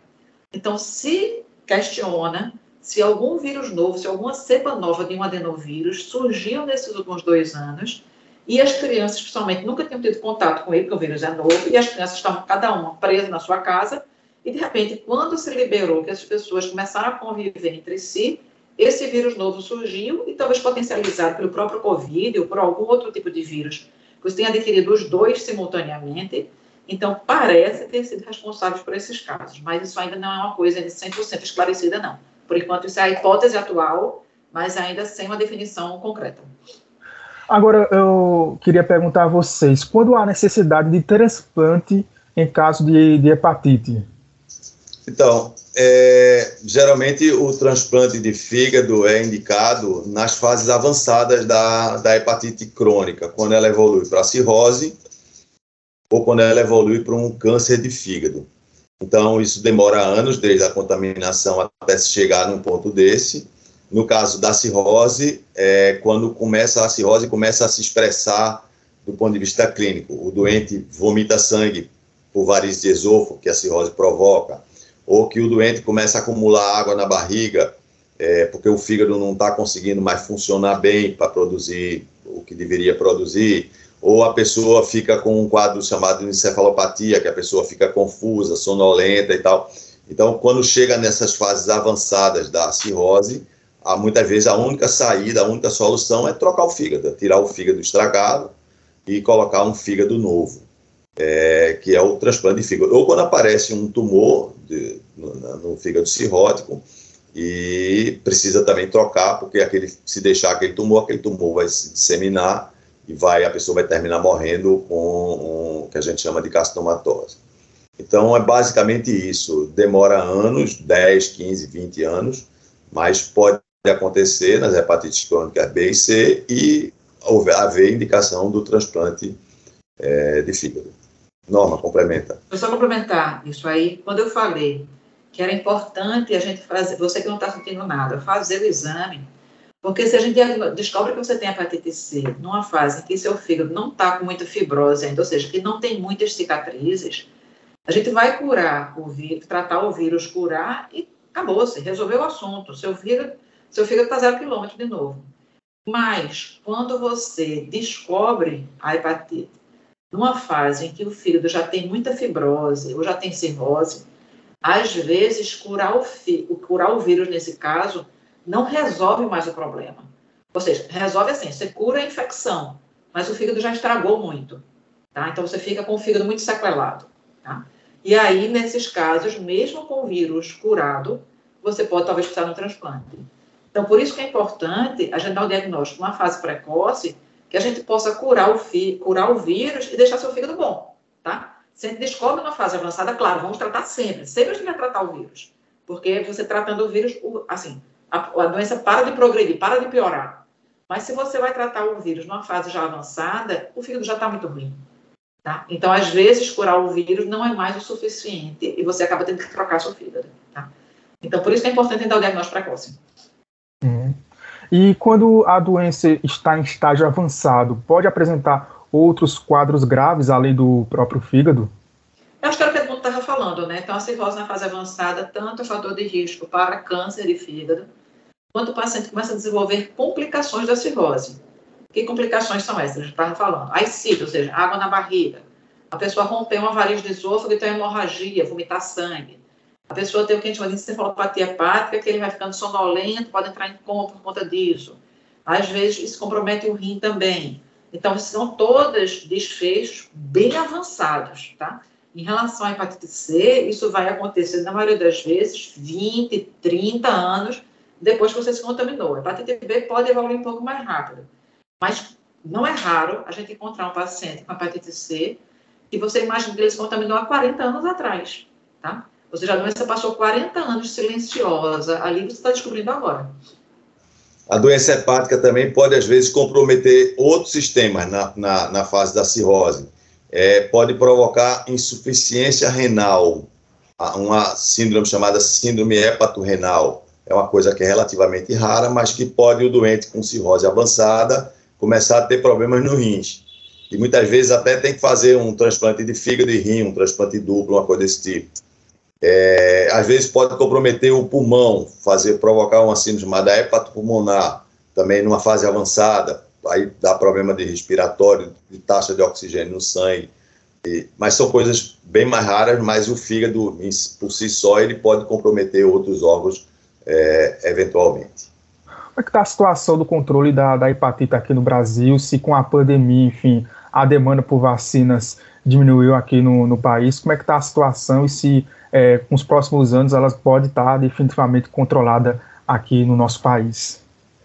Então, se questiona se algum vírus novo, se alguma cepa nova de um adenovírus surgiu nesses últimos dois anos e as crianças, principalmente, nunca tinham tido contato com ele, porque o vírus é novo, e as crianças estavam cada uma presa na sua casa, e de repente, quando se liberou, que as pessoas começaram a conviver entre si, esse vírus novo surgiu e talvez potencializado pelo próprio Covid ou por algum outro tipo de vírus, você tem adquirido os dois simultaneamente, então parece ter sido responsáveis por esses casos, mas isso ainda não é uma coisa 100% esclarecida, não. Por enquanto, isso é a hipótese atual, mas ainda sem uma definição concreta. Agora, eu queria perguntar a vocês: quando há necessidade de transplante em caso de, de hepatite? Então, é, geralmente o transplante de fígado é indicado nas fases avançadas da, da hepatite crônica, quando ela evolui para cirrose ou quando ela evolui para um câncer de fígado. Então, isso demora anos, desde a contaminação até se chegar num ponto desse. No caso da cirrose, é quando começa a cirrose começa a se expressar do ponto de vista clínico. O doente vomita sangue por varizes de esôfago, que a cirrose provoca, ou que o doente começa a acumular água na barriga, é, porque o fígado não está conseguindo mais funcionar bem para produzir o que deveria produzir, ou a pessoa fica com um quadro chamado de encefalopatia, que a pessoa fica confusa, sonolenta e tal. Então, quando chega nessas fases avançadas da cirrose, há, muitas vezes a única saída, a única solução é trocar o fígado, tirar o fígado estragado e colocar um fígado novo, é, que é o transplante de fígado. Ou quando aparece um tumor de, no, no, fígado cirrótico e precisa também trocar, porque aquele, se deixar aquele tumor, aquele tumor vai se disseminar e vai a pessoa vai terminar morrendo com o que a gente chama de carcinomatose. Então é basicamente isso, demora anos, 10, 15, 20 anos, mas pode acontecer nas hepatites crônicas B e C e haver indicação do transplante é, de fígado. Norma, complementa. Vou só complementar isso aí. Quando eu falei que era importante a gente fazer, você que não está sentindo nada, fazer o exame porque se a gente descobre que você tem hepatite C numa fase em que seu fígado não está com muita fibrose ainda, ou seja, que não tem muitas cicatrizes, a gente vai curar o vírus, tratar o vírus, curar e acabou-se, resolveu o assunto. Seu fígado seu fígado está zero quilômetro de novo. Mas, quando você descobre a hepatite numa fase em que o fígado já tem muita fibrose ou já tem cirrose, às vezes curar o, curar o vírus nesse caso não resolve mais o problema. Ou seja, resolve assim, você cura a infecção, mas o fígado já estragou muito, tá? Então você fica com o fígado muito sequelado, tá? E aí, nesses casos, mesmo com o vírus curado, você pode talvez precisar de um transplante. Então, por isso que é importante a gente dar o diagnóstico numa fase precoce, que a gente possa curar o, curar o vírus e deixar seu fígado bom, tá? Se a gente descobre numa fase avançada, claro, vamos tratar sempre, sempre a gente vai tratar o vírus, porque você tratando o vírus, assim, a, a doença para de progredir, para de piorar. Mas se você vai tratar o vírus numa fase já avançada, o fígado já está muito ruim. Tá? Então, às vezes, curar o vírus não é mais o suficiente e você acaba tendo que trocar seu fígado. Tá? Então, por isso que é importante dar o diagnóstico precoce. E quando a doença está em estágio avançado, pode apresentar outros quadros graves além do próprio fígado? Que era o que o mundo estava falando, né? Então, a cirrose na fase avançada, tanto é fator de risco para câncer de fígado, quanto o paciente começa a desenvolver complicações da cirrose. Que complicações são essas? A gente estava falando. Ascite, ou seja, água na barriga. A pessoa romper uma varizes de esôfago e ter hemorragia, vomitar sangue. A pessoa tem o que a gente chama de encefalopatia hepática, que ele vai ficando sonolento, pode entrar em coma por conta disso. Às vezes, isso compromete o rim também. Então, são todas desfechos bem avançados, tá? Em relação à hepatite C, isso vai acontecer, na maioria das vezes, 20, 30 anos depois que você se contaminou. A hepatite B pode evoluir um pouco mais rápido, mas não é raro a gente encontrar um paciente com hepatite C que você imagina que ele se contaminou há 40 anos atrás, tá? Ou seja, a doença passou 40 anos silenciosa, ali você está descobrindo agora. A doença hepática também pode, às vezes, comprometer outros sistemas na, na, na fase da cirrose. É, pode provocar insuficiência renal, uma síndrome chamada síndrome hepatorrenal. É uma coisa que é relativamente rara, mas que pode o doente com cirrose avançada começar a ter problemas no rins. E muitas vezes até tem que fazer um transplante de fígado e rim, um transplante duplo, uma coisa desse tipo. É, às vezes pode comprometer o pulmão, fazer provocar uma síndrome chamada hepatopulmonar, também numa fase avançada, aí dá problema de respiratório, de taxa de oxigênio no sangue. E, mas são coisas bem mais raras, mas o fígado por si só ele pode comprometer outros órgãos é, eventualmente. Como é que está a situação do controle da, da hepatite aqui no Brasil, se com a pandemia, enfim, a demanda por vacinas diminuiu aqui no, no país, como é que está a situação e se é, com os próximos anos ela pode estar definitivamente controlada aqui no nosso país.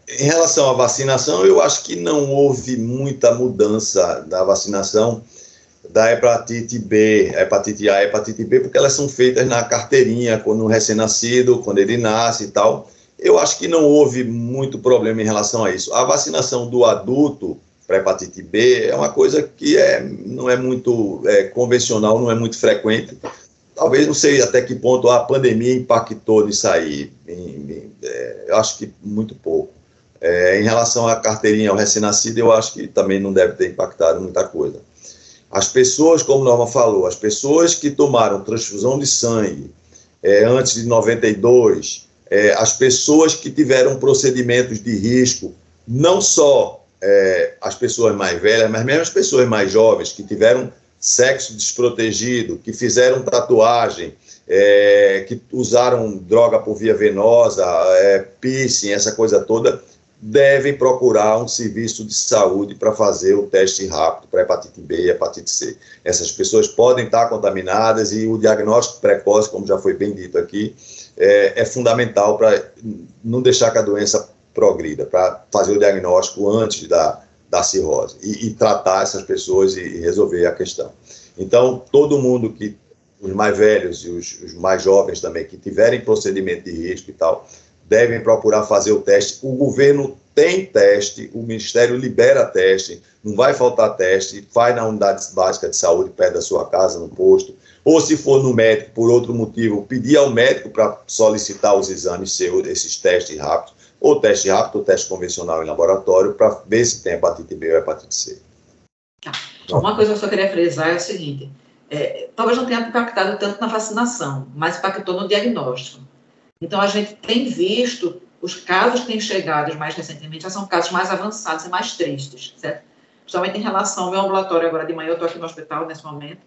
Em relação à vacinação, eu acho que não houve muita mudança da vacinação da hepatite B, hepatite A hepatite B, porque elas são feitas na carteirinha, quando um recém-nascido, quando ele nasce e tal. Eu acho que não houve muito problema em relação a isso. A vacinação do adulto para hepatite B é uma coisa que é, não é muito é, convencional, não é muito frequente, talvez não sei até que ponto a pandemia impactou nisso aí. Em, em, é, eu acho que muito pouco. É, em relação à carteirinha ao recém-nascido, eu acho que também não deve ter impactado muita coisa. As pessoas, como Norma falou, as pessoas que tomaram transfusão de sangue é, antes de 92, é, as pessoas que tiveram procedimentos de risco, não só é, as pessoas mais velhas, mas mesmo as pessoas mais jovens que tiveram sexo desprotegido, que fizeram tatuagem, é, que usaram droga por via venosa, é, piercing, essa coisa toda, devem procurar um serviço de saúde para fazer o teste rápido para hepatite B e hepatite C. Essas pessoas podem estar contaminadas e o diagnóstico precoce, como já foi bem dito aqui, é, é fundamental para não deixar que a doença progrida, para fazer o diagnóstico antes da, da cirrose e, e tratar essas pessoas e, e, resolver a questão. Então, todo mundo que, os mais velhos e os, os mais jovens também, que tiverem procedimento de risco e tal, devem procurar fazer o teste. O governo tem teste, o Ministério libera teste, não vai faltar teste, vai na unidade básica de saúde perto da sua casa, no posto, ou se for no médico por outro motivo, pedir ao médico para solicitar os exames seus, esses testes rápidos, ou teste rápido, ou teste convencional em laboratório, para ver se tem hepatite B ou hepatite C. Tá. Uma coisa que eu só queria frisar é o seguinte: é, talvez não tenha impactado tanto na vacinação, mas impactou no diagnóstico. Então, a gente tem visto os casos que têm chegado mais recentemente já são casos mais avançados e mais tristes, certo? Principalmente em relação ao meu ambulatório agora de manhã, eu estou aqui no hospital nesse momento,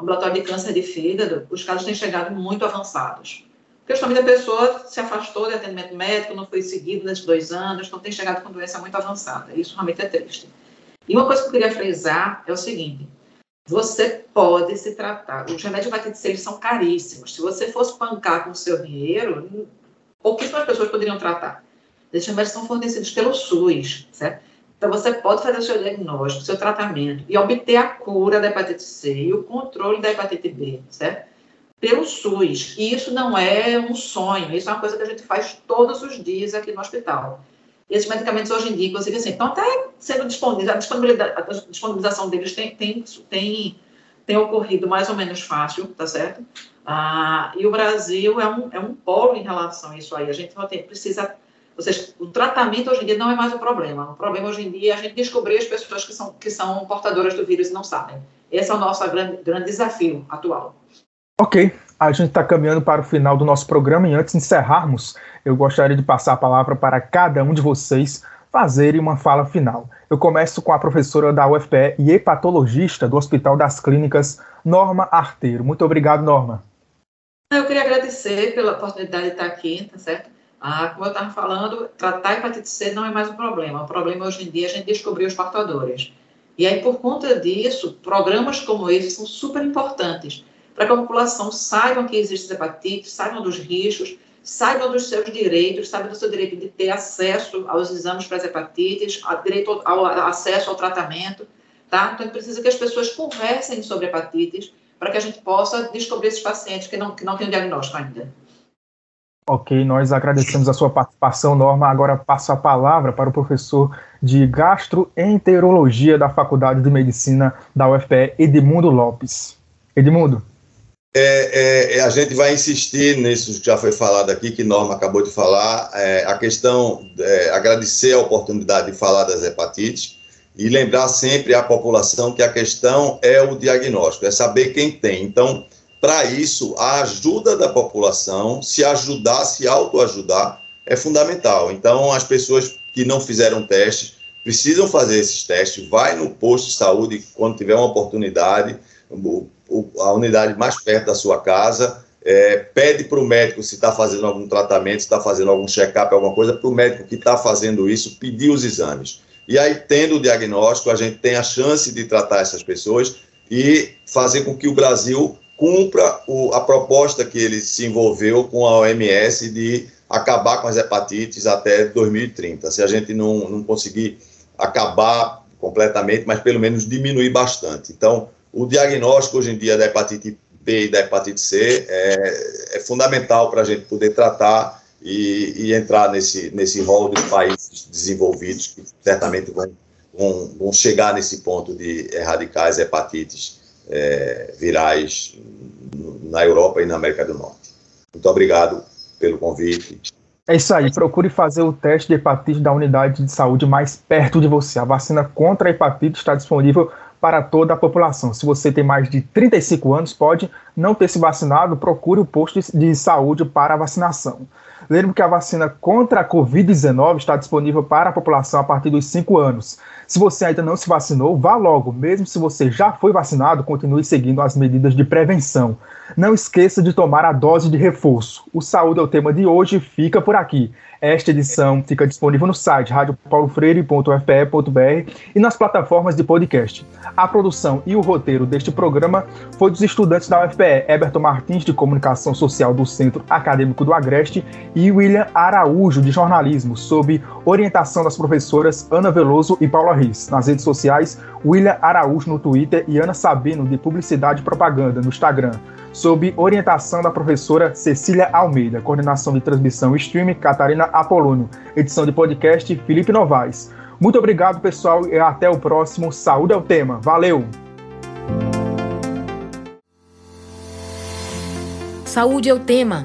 ambulatório de câncer de fígado, os casos têm chegado muito avançados. Porque justamente a pessoa se afastou de atendimento médico, não foi seguido nesses dois anos, não tem chegado com doença muito avançada. Isso realmente é triste. E uma coisa que eu queria frisar é o seguinte: você pode se tratar. Os remédios de hepatite C são caríssimos. Se você fosse pancar com o seu dinheiro, pouquíssimas pessoas poderiam tratar. Esses remédios são fornecidos pelo SUS, certo? Então, você pode fazer o seu diagnóstico, o seu tratamento e obter a cura da hepatite C e o controle da hepatite B, certo? Pelo SUS. E isso não é um sonho, isso é uma coisa que a gente faz todos os dias aqui no hospital. Esses medicamentos hoje em dia, inclusive, assim, estão até sendo disponibilizados, a disponibilização deles tem, tem, tem tem ocorrido mais ou menos fácil, tá certo? Ah, e o Brasil é um, é um polo em relação a isso aí. A gente tem, precisa. Ou seja, o tratamento hoje em dia não é mais o problema. O problema hoje em dia é a gente descobrir as pessoas que são, que são portadoras do vírus e não sabem. Esse é o nosso grande, grande desafio atual. Ok, a gente está caminhando para o final do nosso programa e antes de encerrarmos, eu gostaria de passar a palavra para cada um de vocês fazerem uma fala final. Eu começo com a professora da UFPE e hepatologista do Hospital das Clínicas, Norma Arteiro. Muito obrigado, Norma. Eu queria agradecer pela oportunidade de estar aqui, tá certo? Ah, como eu estava falando, tratar hepatite C não é mais um problema. O problema hoje em dia é a gente descobrir os portadores. E aí, por conta disso, programas como esse são super importantes para que a população saiba que existem hepatites, saibam dos riscos, saibam dos seus direitos, saibam do seu direito de ter acesso aos exames para as hepatites, a direito ao, ao acesso ao tratamento, tá? Então, precisa que as pessoas conversem sobre hepatites para que a gente possa descobrir esses pacientes que não, que não têm diagnóstico ainda. Ok, nós agradecemos a sua participação, Norma. Agora passo a palavra para o professor de gastroenterologia da Faculdade de Medicina da UFPE, Edmundo Lopes. Edmundo. É, é, a gente vai insistir nisso que já foi falado aqui, que Norma acabou de falar, é, a questão, é, agradecer a oportunidade de falar das hepatites, e lembrar sempre à população que a questão é o diagnóstico, é saber quem tem. Então, para isso, a ajuda da população, se ajudar, se autoajudar, é fundamental. Então, as pessoas que não fizeram testes precisam fazer esses testes, vai no posto de saúde quando tiver uma oportunidade, a unidade mais perto da sua casa, é, pede para o médico se está fazendo algum tratamento, se está fazendo algum check-up, alguma coisa, para o médico que está fazendo isso pedir os exames. E aí, tendo o diagnóstico, a gente tem a chance de tratar essas pessoas e fazer com que o Brasil cumpra o, a proposta que ele se envolveu com a OMS de acabar com as hepatites até 2030. Se a gente não, não conseguir acabar completamente, mas pelo menos diminuir bastante. Então, o diagnóstico hoje em dia da hepatite B e da hepatite C é, é fundamental para a gente poder tratar e, e, entrar nesse, nesse rol dos países desenvolvidos que certamente vão, vão, vão chegar nesse ponto de erradicar as hepatites é, virais na Europa e na América do Norte. Muito obrigado pelo convite. É isso aí, procure fazer o teste de hepatite da unidade de saúde mais perto de você. A vacina contra a hepatite está disponível para toda a população. Se você tem mais de 35 anos, pode não ter se vacinado, procure o posto de saúde para a vacinação. Lembre que a vacina contra a Covid-19 está disponível para a população a partir dos 5 anos. Se você ainda não se vacinou, vá logo. Mesmo se você já foi vacinado, continue seguindo as medidas de prevenção. Não esqueça de tomar a dose de reforço. O Saúde é o tema de hoje, fica por aqui. Esta edição fica disponível no site radiopaulofreire.fpe.br e nas plataformas de podcast. A produção e o roteiro deste programa foi dos estudantes da UFPE, Eberton Martins, de Comunicação Social do Centro Acadêmico do Agreste, e William Araújo, de Jornalismo, sob orientação das professoras Ana Veloso e Paula Riz. Nas redes sociais, William Araújo no Twitter e Ana Sabino, de Publicidade e Propaganda, no Instagram sob orientação da professora Cecília Almeida, coordenação de transmissão e streaming Catarina Apolônio, edição de podcast Felipe Novaes. Muito obrigado, pessoal, e até o próximo. Saúde é o tema. Valeu! Saúde é o tema